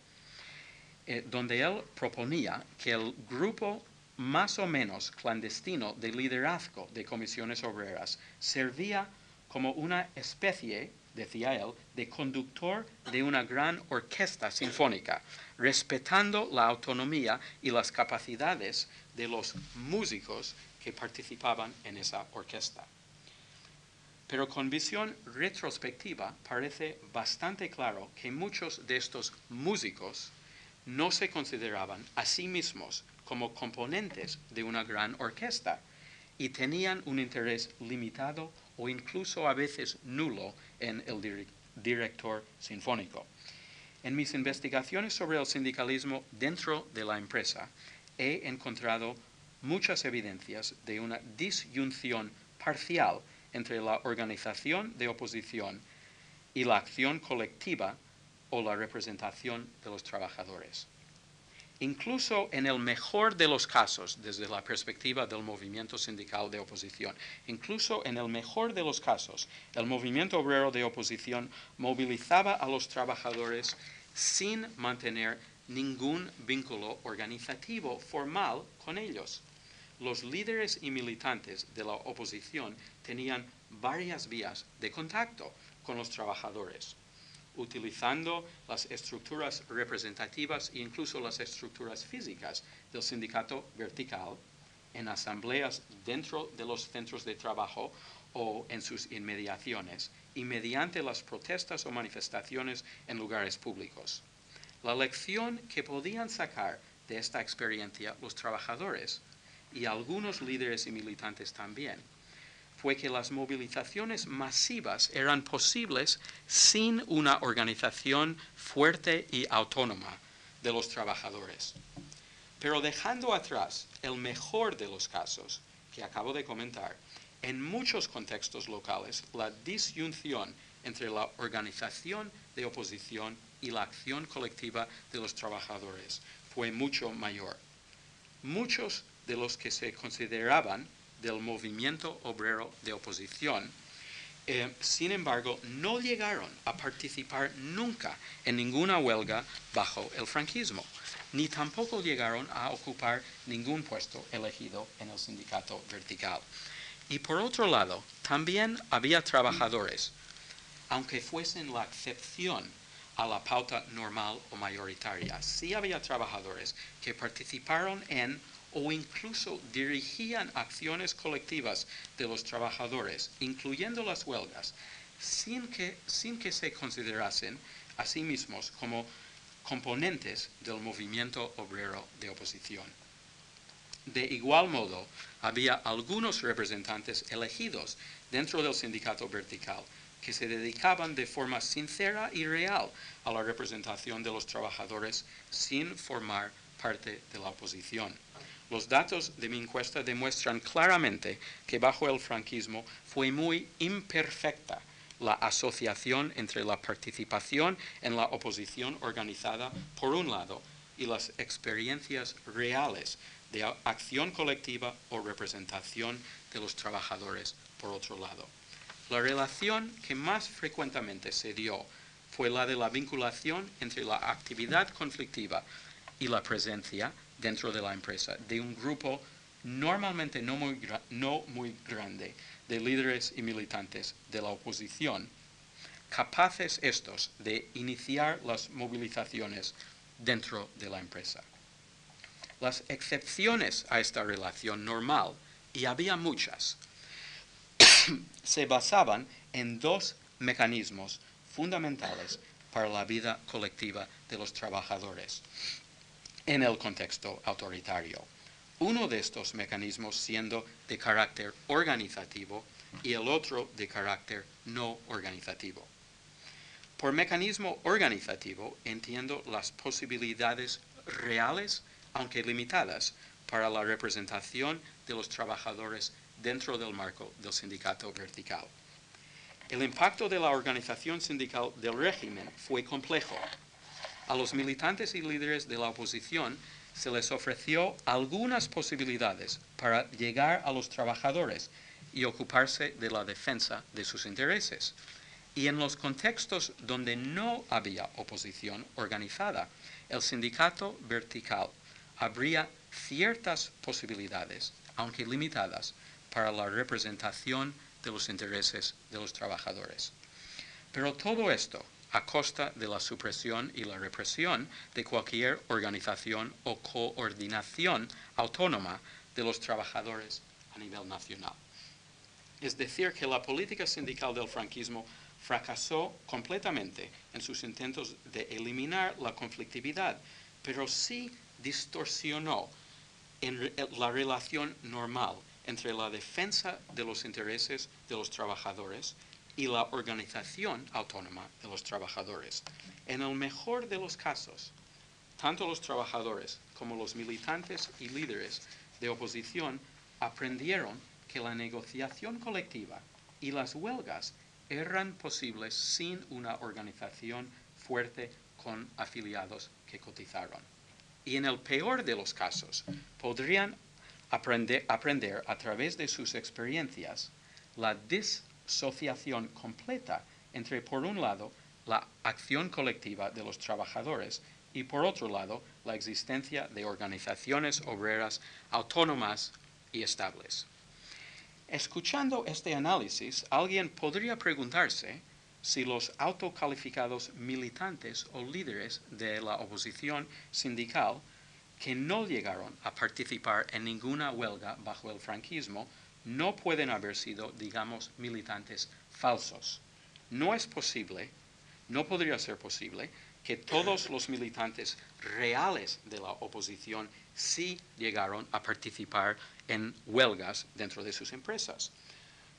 eh, donde él proponía que el grupo más o menos clandestino de liderazgo de comisiones obreras servía como una especie, decía él, de conductor de una gran orquesta sinfónica, respetando la autonomía y las capacidades de los músicos que participaban en esa orquesta. Pero con visión retrospectiva parece bastante claro que muchos de estos músicos no se consideraban a sí mismos como componentes de una gran orquesta y tenían un interés limitado o incluso a veces nulo en el director sinfónico. En mis investigaciones sobre el sindicalismo dentro de la empresa, he encontrado muchas evidencias de una disyunción parcial entre la organización de oposición y la acción colectiva o la representación de los trabajadores. Incluso en el mejor de los casos, desde la perspectiva del movimiento sindical de oposición, incluso en el mejor de los casos, el movimiento obrero de oposición movilizaba a los trabajadores sin mantener ningún vínculo organizativo formal con ellos. Los líderes y militantes de la oposición tenían varias vías de contacto con los trabajadores utilizando las estructuras representativas e incluso las estructuras físicas del sindicato vertical en asambleas dentro de los centros de trabajo o en sus inmediaciones y mediante las protestas o manifestaciones en lugares públicos. La lección que podían sacar de esta experiencia los trabajadores y algunos líderes y militantes también fue que las movilizaciones masivas eran posibles sin una organización fuerte y autónoma de los trabajadores. Pero dejando atrás el mejor de los casos que acabo de comentar, en muchos contextos locales la disyunción entre la organización de oposición y la acción colectiva de los trabajadores fue mucho mayor. Muchos de los que se consideraban del movimiento obrero de oposición, eh, sin embargo, no llegaron a participar nunca en ninguna huelga bajo el franquismo, ni tampoco llegaron a ocupar ningún puesto elegido en el sindicato vertical. Y por otro lado, también había trabajadores, aunque fuesen la excepción a la pauta normal o mayoritaria. Sí había trabajadores que participaron en o incluso dirigían acciones colectivas de los trabajadores, incluyendo las huelgas, sin que, sin que se considerasen a sí mismos como componentes del movimiento obrero de oposición. De igual modo, había algunos representantes elegidos dentro del sindicato vertical que se dedicaban de forma sincera y real a la representación de los trabajadores sin formar parte de la oposición. Los datos de mi encuesta demuestran claramente que bajo el franquismo fue muy imperfecta la asociación entre la participación en la oposición organizada por un lado y las experiencias reales de acción colectiva o representación de los trabajadores por otro lado. La relación que más frecuentemente se dio fue la de la vinculación entre la actividad conflictiva y la presencia dentro de la empresa de un grupo normalmente no muy, no muy grande de líderes y militantes de la oposición, capaces estos de iniciar las movilizaciones dentro de la empresa. Las excepciones a esta relación normal, y había muchas, <coughs> se basaban en dos mecanismos fundamentales para la vida colectiva de los trabajadores en el contexto autoritario. Uno de estos mecanismos siendo de carácter organizativo y el otro de carácter no organizativo. Por mecanismo organizativo entiendo las posibilidades reales, aunque limitadas, para la representación de los trabajadores dentro del marco del sindicato vertical. El impacto de la organización sindical del régimen fue complejo. A los militantes y líderes de la oposición se les ofreció algunas posibilidades para llegar a los trabajadores y ocuparse de la defensa de sus intereses. Y en los contextos donde no había oposición organizada, el sindicato vertical habría ciertas posibilidades, aunque limitadas, para la representación de los intereses de los trabajadores. Pero todo esto a costa de la supresión y la represión de cualquier organización o coordinación autónoma de los trabajadores a nivel nacional. Es decir, que la política sindical del franquismo fracasó completamente en sus intentos de eliminar la conflictividad, pero sí distorsionó en la relación normal entre la defensa de los intereses de los trabajadores y la organización autónoma de los trabajadores. En el mejor de los casos, tanto los trabajadores como los militantes y líderes de oposición aprendieron que la negociación colectiva y las huelgas eran posibles sin una organización fuerte con afiliados que cotizaron. Y en el peor de los casos, podrían aprender, a través de sus experiencias la disociación completa entre, por un lado, la acción colectiva de los trabajadores y, por otro lado, la existencia de organizaciones obreras autónomas y estables. Escuchando este análisis, alguien podría preguntarse si los autocalificados militantes o líderes de la oposición sindical que no llegaron a participar en ninguna huelga bajo el franquismo no pueden haber sido, digamos, militantes falsos. No es posible, no podría ser posible, que todos los militantes reales de la oposición sí llegaron a participar en huelgas dentro de sus empresas.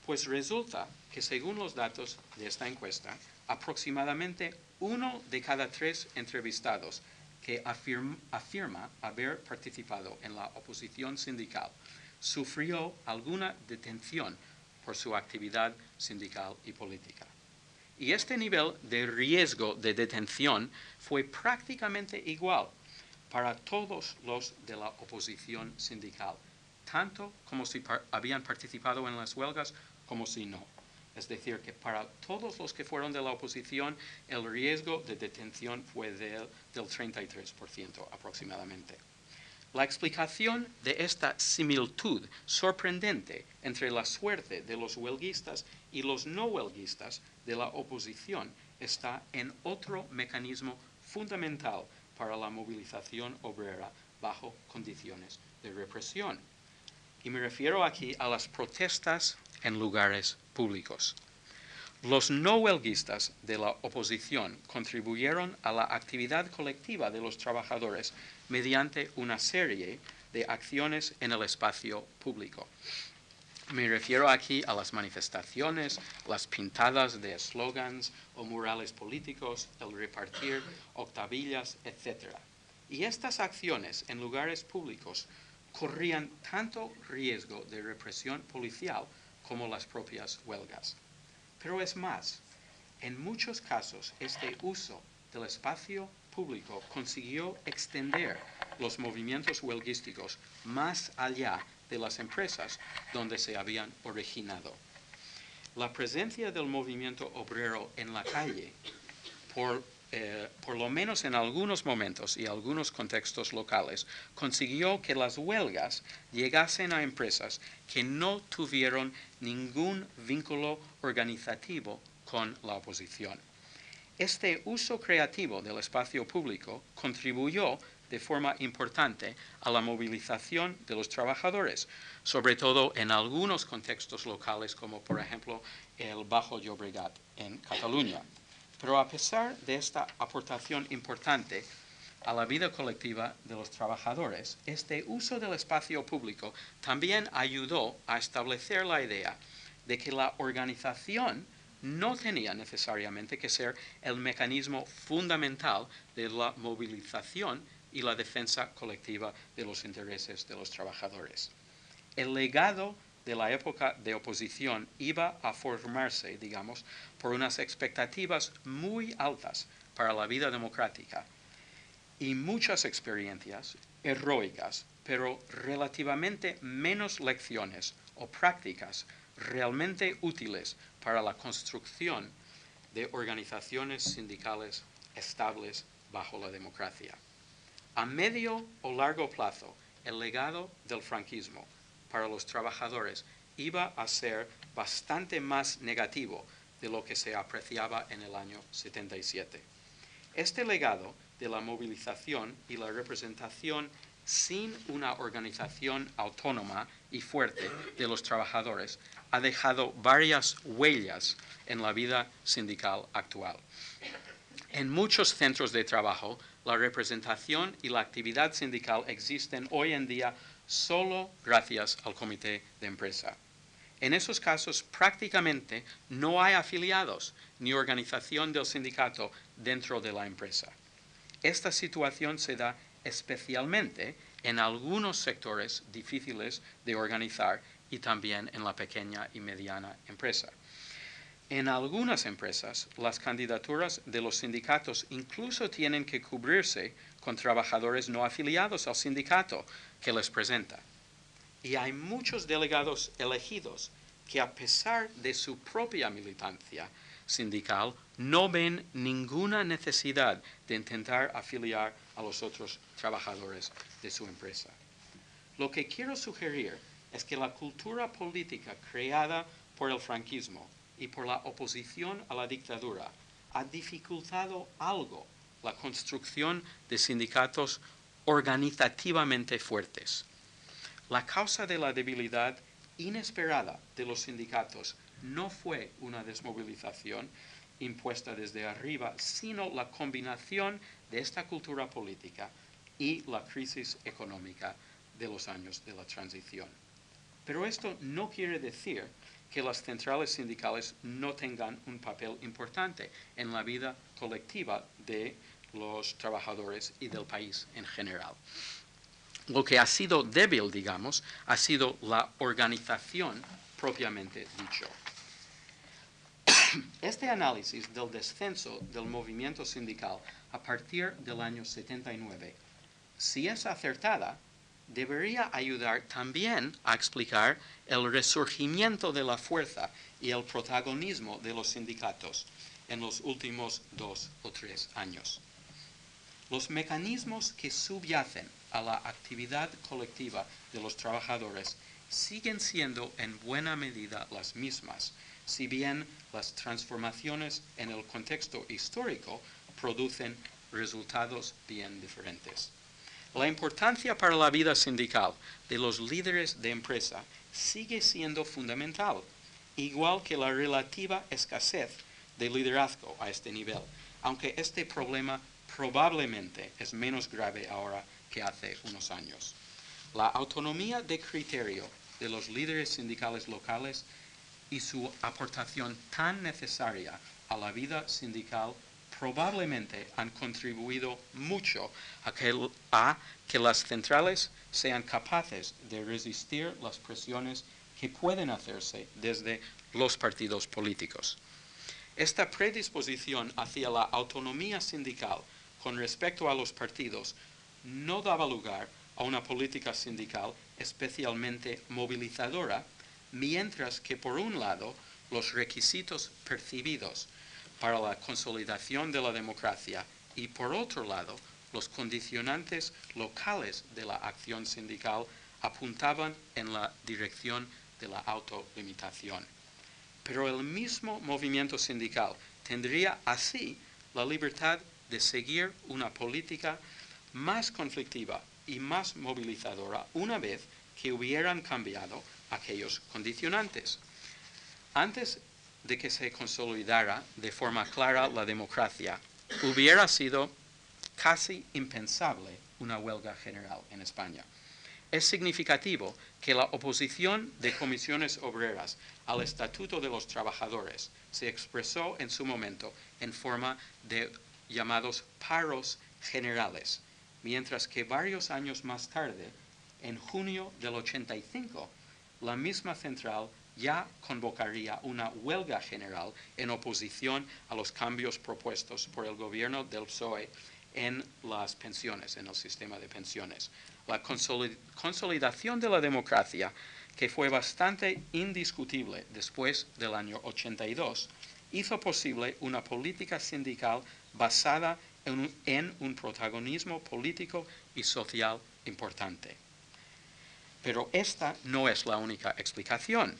Pues resulta que según los datos de esta encuesta, aproximadamente uno de cada tres entrevistados que afirma, haber participado en la oposición sindical sufrió alguna detención por su actividad sindical y política. Y este nivel de riesgo de detención fue prácticamente igual para todos los de la oposición sindical, tanto como si habían participado en las huelgas como si no. Es decir, que para todos los que fueron de la oposición, el riesgo de detención fue del 33% aproximadamente. La explicación de esta similitud sorprendente entre la suerte de los huelguistas y los no huelguistas de la oposición está en otro mecanismo fundamental para la movilización obrera bajo condiciones de represión. Y me refiero aquí a las protestas en lugares públicos. Los no huelguistas de la oposición contribuyeron a la actividad colectiva de los trabajadores mediante una serie de acciones en el espacio público. Me refiero aquí a las manifestaciones, las pintadas de eslogans o murales políticos, el repartir octavillas, etc. Y estas acciones en lugares públicos corrían tanto riesgo de represión policial como las propias huelgas. Pero es más, en muchos casos este uso del espacio público consiguió extender los movimientos huelguísticos más allá de las empresas donde se habían originado. La presencia del movimiento obrero en la calle, por, eh, por lo menos en algunos momentos y algunos contextos locales, consiguió que las huelgas llegasen a empresas que no tuvieron ningún vínculo organizativo con la oposición. Este uso creativo del espacio público contribuyó de forma importante a la movilización de los trabajadores, sobre todo en algunos contextos locales como por ejemplo el Bajo Llobregat en Cataluña. Pero a pesar de esta aportación importante a la vida colectiva de los trabajadores, este uso del espacio público también ayudó a establecer la idea de que la organización no tenía necesariamente que ser el mecanismo fundamental de la movilización y la defensa colectiva de los intereses de los trabajadores. El legado de la época de oposición iba a formarse, digamos, por unas expectativas muy altas para la vida democrática y muchas experiencias heroicas, pero relativamente menos lecciones o prácticas realmente útiles para la construcción de organizaciones sindicales estables bajo la democracia. A medio o largo plazo, el legado del franquismo para los trabajadores iba a ser bastante más negativo de lo que se apreciaba en el año 77. Este legado de la movilización y la representación sin una organización autónoma y fuerte de los trabajadores ha dejado varias huellas en la vida sindical actual. En muchos centros de trabajo, la representación y la actividad sindical existen hoy en día solo gracias al comité de empresa. En esos casos prácticamente no hay afiliados ni organización del sindicato dentro de la empresa. Esta situación se da especialmente en algunos sectores difíciles de organizar y también en la pequeña y mediana empresa. En algunas empresas, las candidaturas de los sindicatos incluso tienen que cubrirse con trabajadores no afiliados al sindicato que les presenta. Y hay muchos delegados elegidos que a pesar de su propia militancia sindical no ven ninguna necesidad de intentar afiliar a los otros trabajadores de su empresa. Lo que quiero sugerir es que la cultura política creada por el franquismo y por la oposición a la dictadura ha dificultado algo la construcción de sindicatos organizativamente fuertes. La causa de la debilidad inesperada de los sindicatos no fue una desmovilización impuesta desde arriba, sino la combinación de esta cultura política y la crisis económica de los años de la transición. Pero esto no quiere decir que las centrales sindicales no tengan un papel importante en la vida colectiva de los trabajadores y del país en general. Lo que ha sido débil, digamos, ha sido la organización propiamente dicho. <coughs> Este análisis del descenso del movimiento sindical a partir del año 79, si es acertada, debería ayudar también a explicar el resurgimiento de la fuerza y el protagonismo de los sindicatos en los últimos dos o tres años. Los mecanismos que subyacen a la actividad colectiva de los trabajadores siguen siendo en buena medida las mismas, si bien las transformaciones en el contexto histórico producen resultados bien diferentes. La importancia para la vida sindical de los líderes de empresa sigue siendo fundamental, igual que la relativa escasez de liderazgo a este nivel, aunque este problema probablemente es menos grave ahora que hace unos años. La autonomía de criterio de los líderes sindicales locales y su aportación tan necesaria a la vida sindical probablemente han contribuido mucho a que, las centrales sean capaces de resistir las presiones que pueden hacerse desde los partidos políticos. Esta predisposición hacia la autonomía sindical con respecto a los partidos no daba lugar a una política sindical especialmente movilizadora, mientras que por un lado los requisitos percibidos para la consolidación de la democracia y por otro lado los condicionantes locales de la acción sindical apuntaban en la dirección de la autolimitación. Pero el mismo movimiento sindical tendría así la libertad de seguir una política más conflictiva y más movilizadora una vez que hubieran cambiado aquellos condicionantes. Antes de que se consolidara de forma clara la democracia, hubiera sido casi impensable una huelga general en España. Es significativo que la oposición de comisiones obreras al Estatuto de los Trabajadores se expresó en su momento en forma de llamados paros generales, mientras que varios años más tarde, en junio del 85, la misma central ya convocaría una huelga general en oposición a los cambios propuestos por el gobierno del PSOE en las pensiones, en el sistema de pensiones. La consolidación de la democracia, que fue bastante indiscutible después del año 82, hizo posible una política sindical basada en un, protagonismo político y social importante. Pero esta no es la única explicación.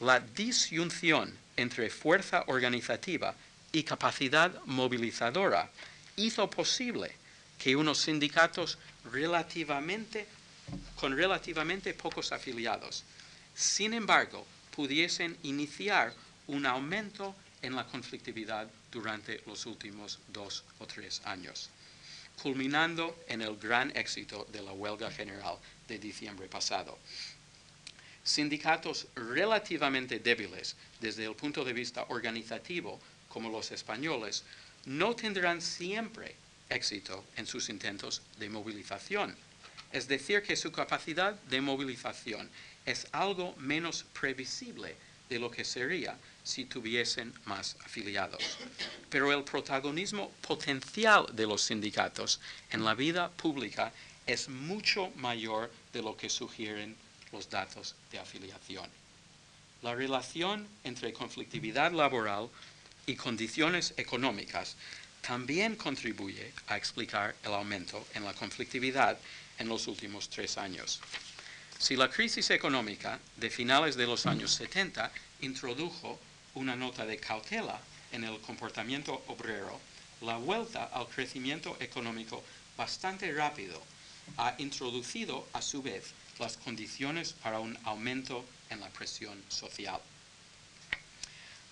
La disyunción entre fuerza organizativa y capacidad movilizadora hizo posible que unos sindicatos relativamente, con relativamente pocos afiliados, sin embargo, pudiesen iniciar un aumento en la conflictividad durante los últimos dos o tres años, culminando en el gran éxito de la huelga general de diciembre pasado. Sindicatos relativamente débiles desde el punto de vista organizativo, como los españoles, no tendrán siempre éxito en sus intentos de movilización. Es decir, que su capacidad de movilización es algo menos previsible de lo que sería si tuviesen más afiliados. Pero el protagonismo potencial de los sindicatos en la vida pública es mucho mayor de lo que sugieren los datos de afiliación. La relación entre conflictividad laboral y condiciones económicas también contribuye a explicar el aumento en la conflictividad en los últimos tres años. Si la crisis económica de finales de los años 70 introdujo una nota de cautela en el comportamiento obrero, la vuelta al crecimiento económico bastante rápido ha introducido a su vez las condiciones para un aumento en la presión social.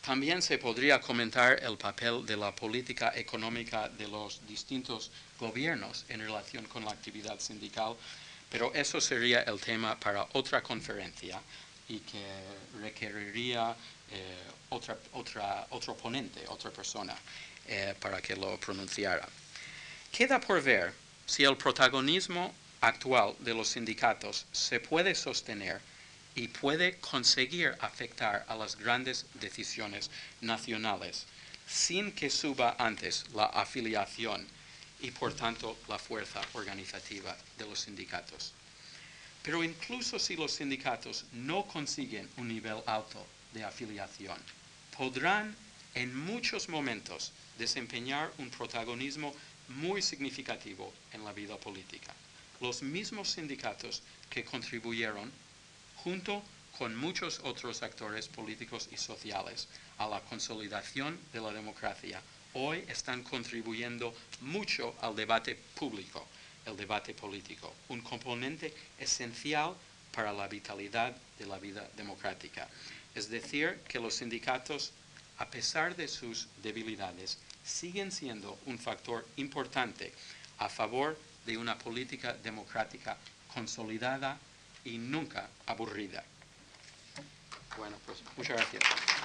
También se podría comentar el papel de la política económica de los distintos gobiernos en relación con la actividad sindical pero eso sería el tema para otra conferencia y que requeriría otra, otra, otro ponente, otra persona, eh, para que lo pronunciara. Queda por ver si el protagonismo actual de los sindicatos se puede sostener y puede conseguir afectar a las grandes decisiones nacionales sin que suba antes la afiliación y por tanto la fuerza organizativa de los sindicatos. Pero incluso si los sindicatos no consiguen un nivel alto de afiliación, podrán en muchos momentos desempeñar un protagonismo muy significativo en la vida política. Los mismos sindicatos que contribuyeron, junto con muchos otros actores políticos y sociales, a la consolidación de la democracia, hoy están contribuyendo mucho al debate público, el debate político, un componente esencial para la vitalidad de la vida democrática. Es decir, que los sindicatos, a pesar de sus debilidades, siguen siendo un factor importante a favor de una política democrática consolidada y nunca aburrida. Bueno, pues muchas gracias.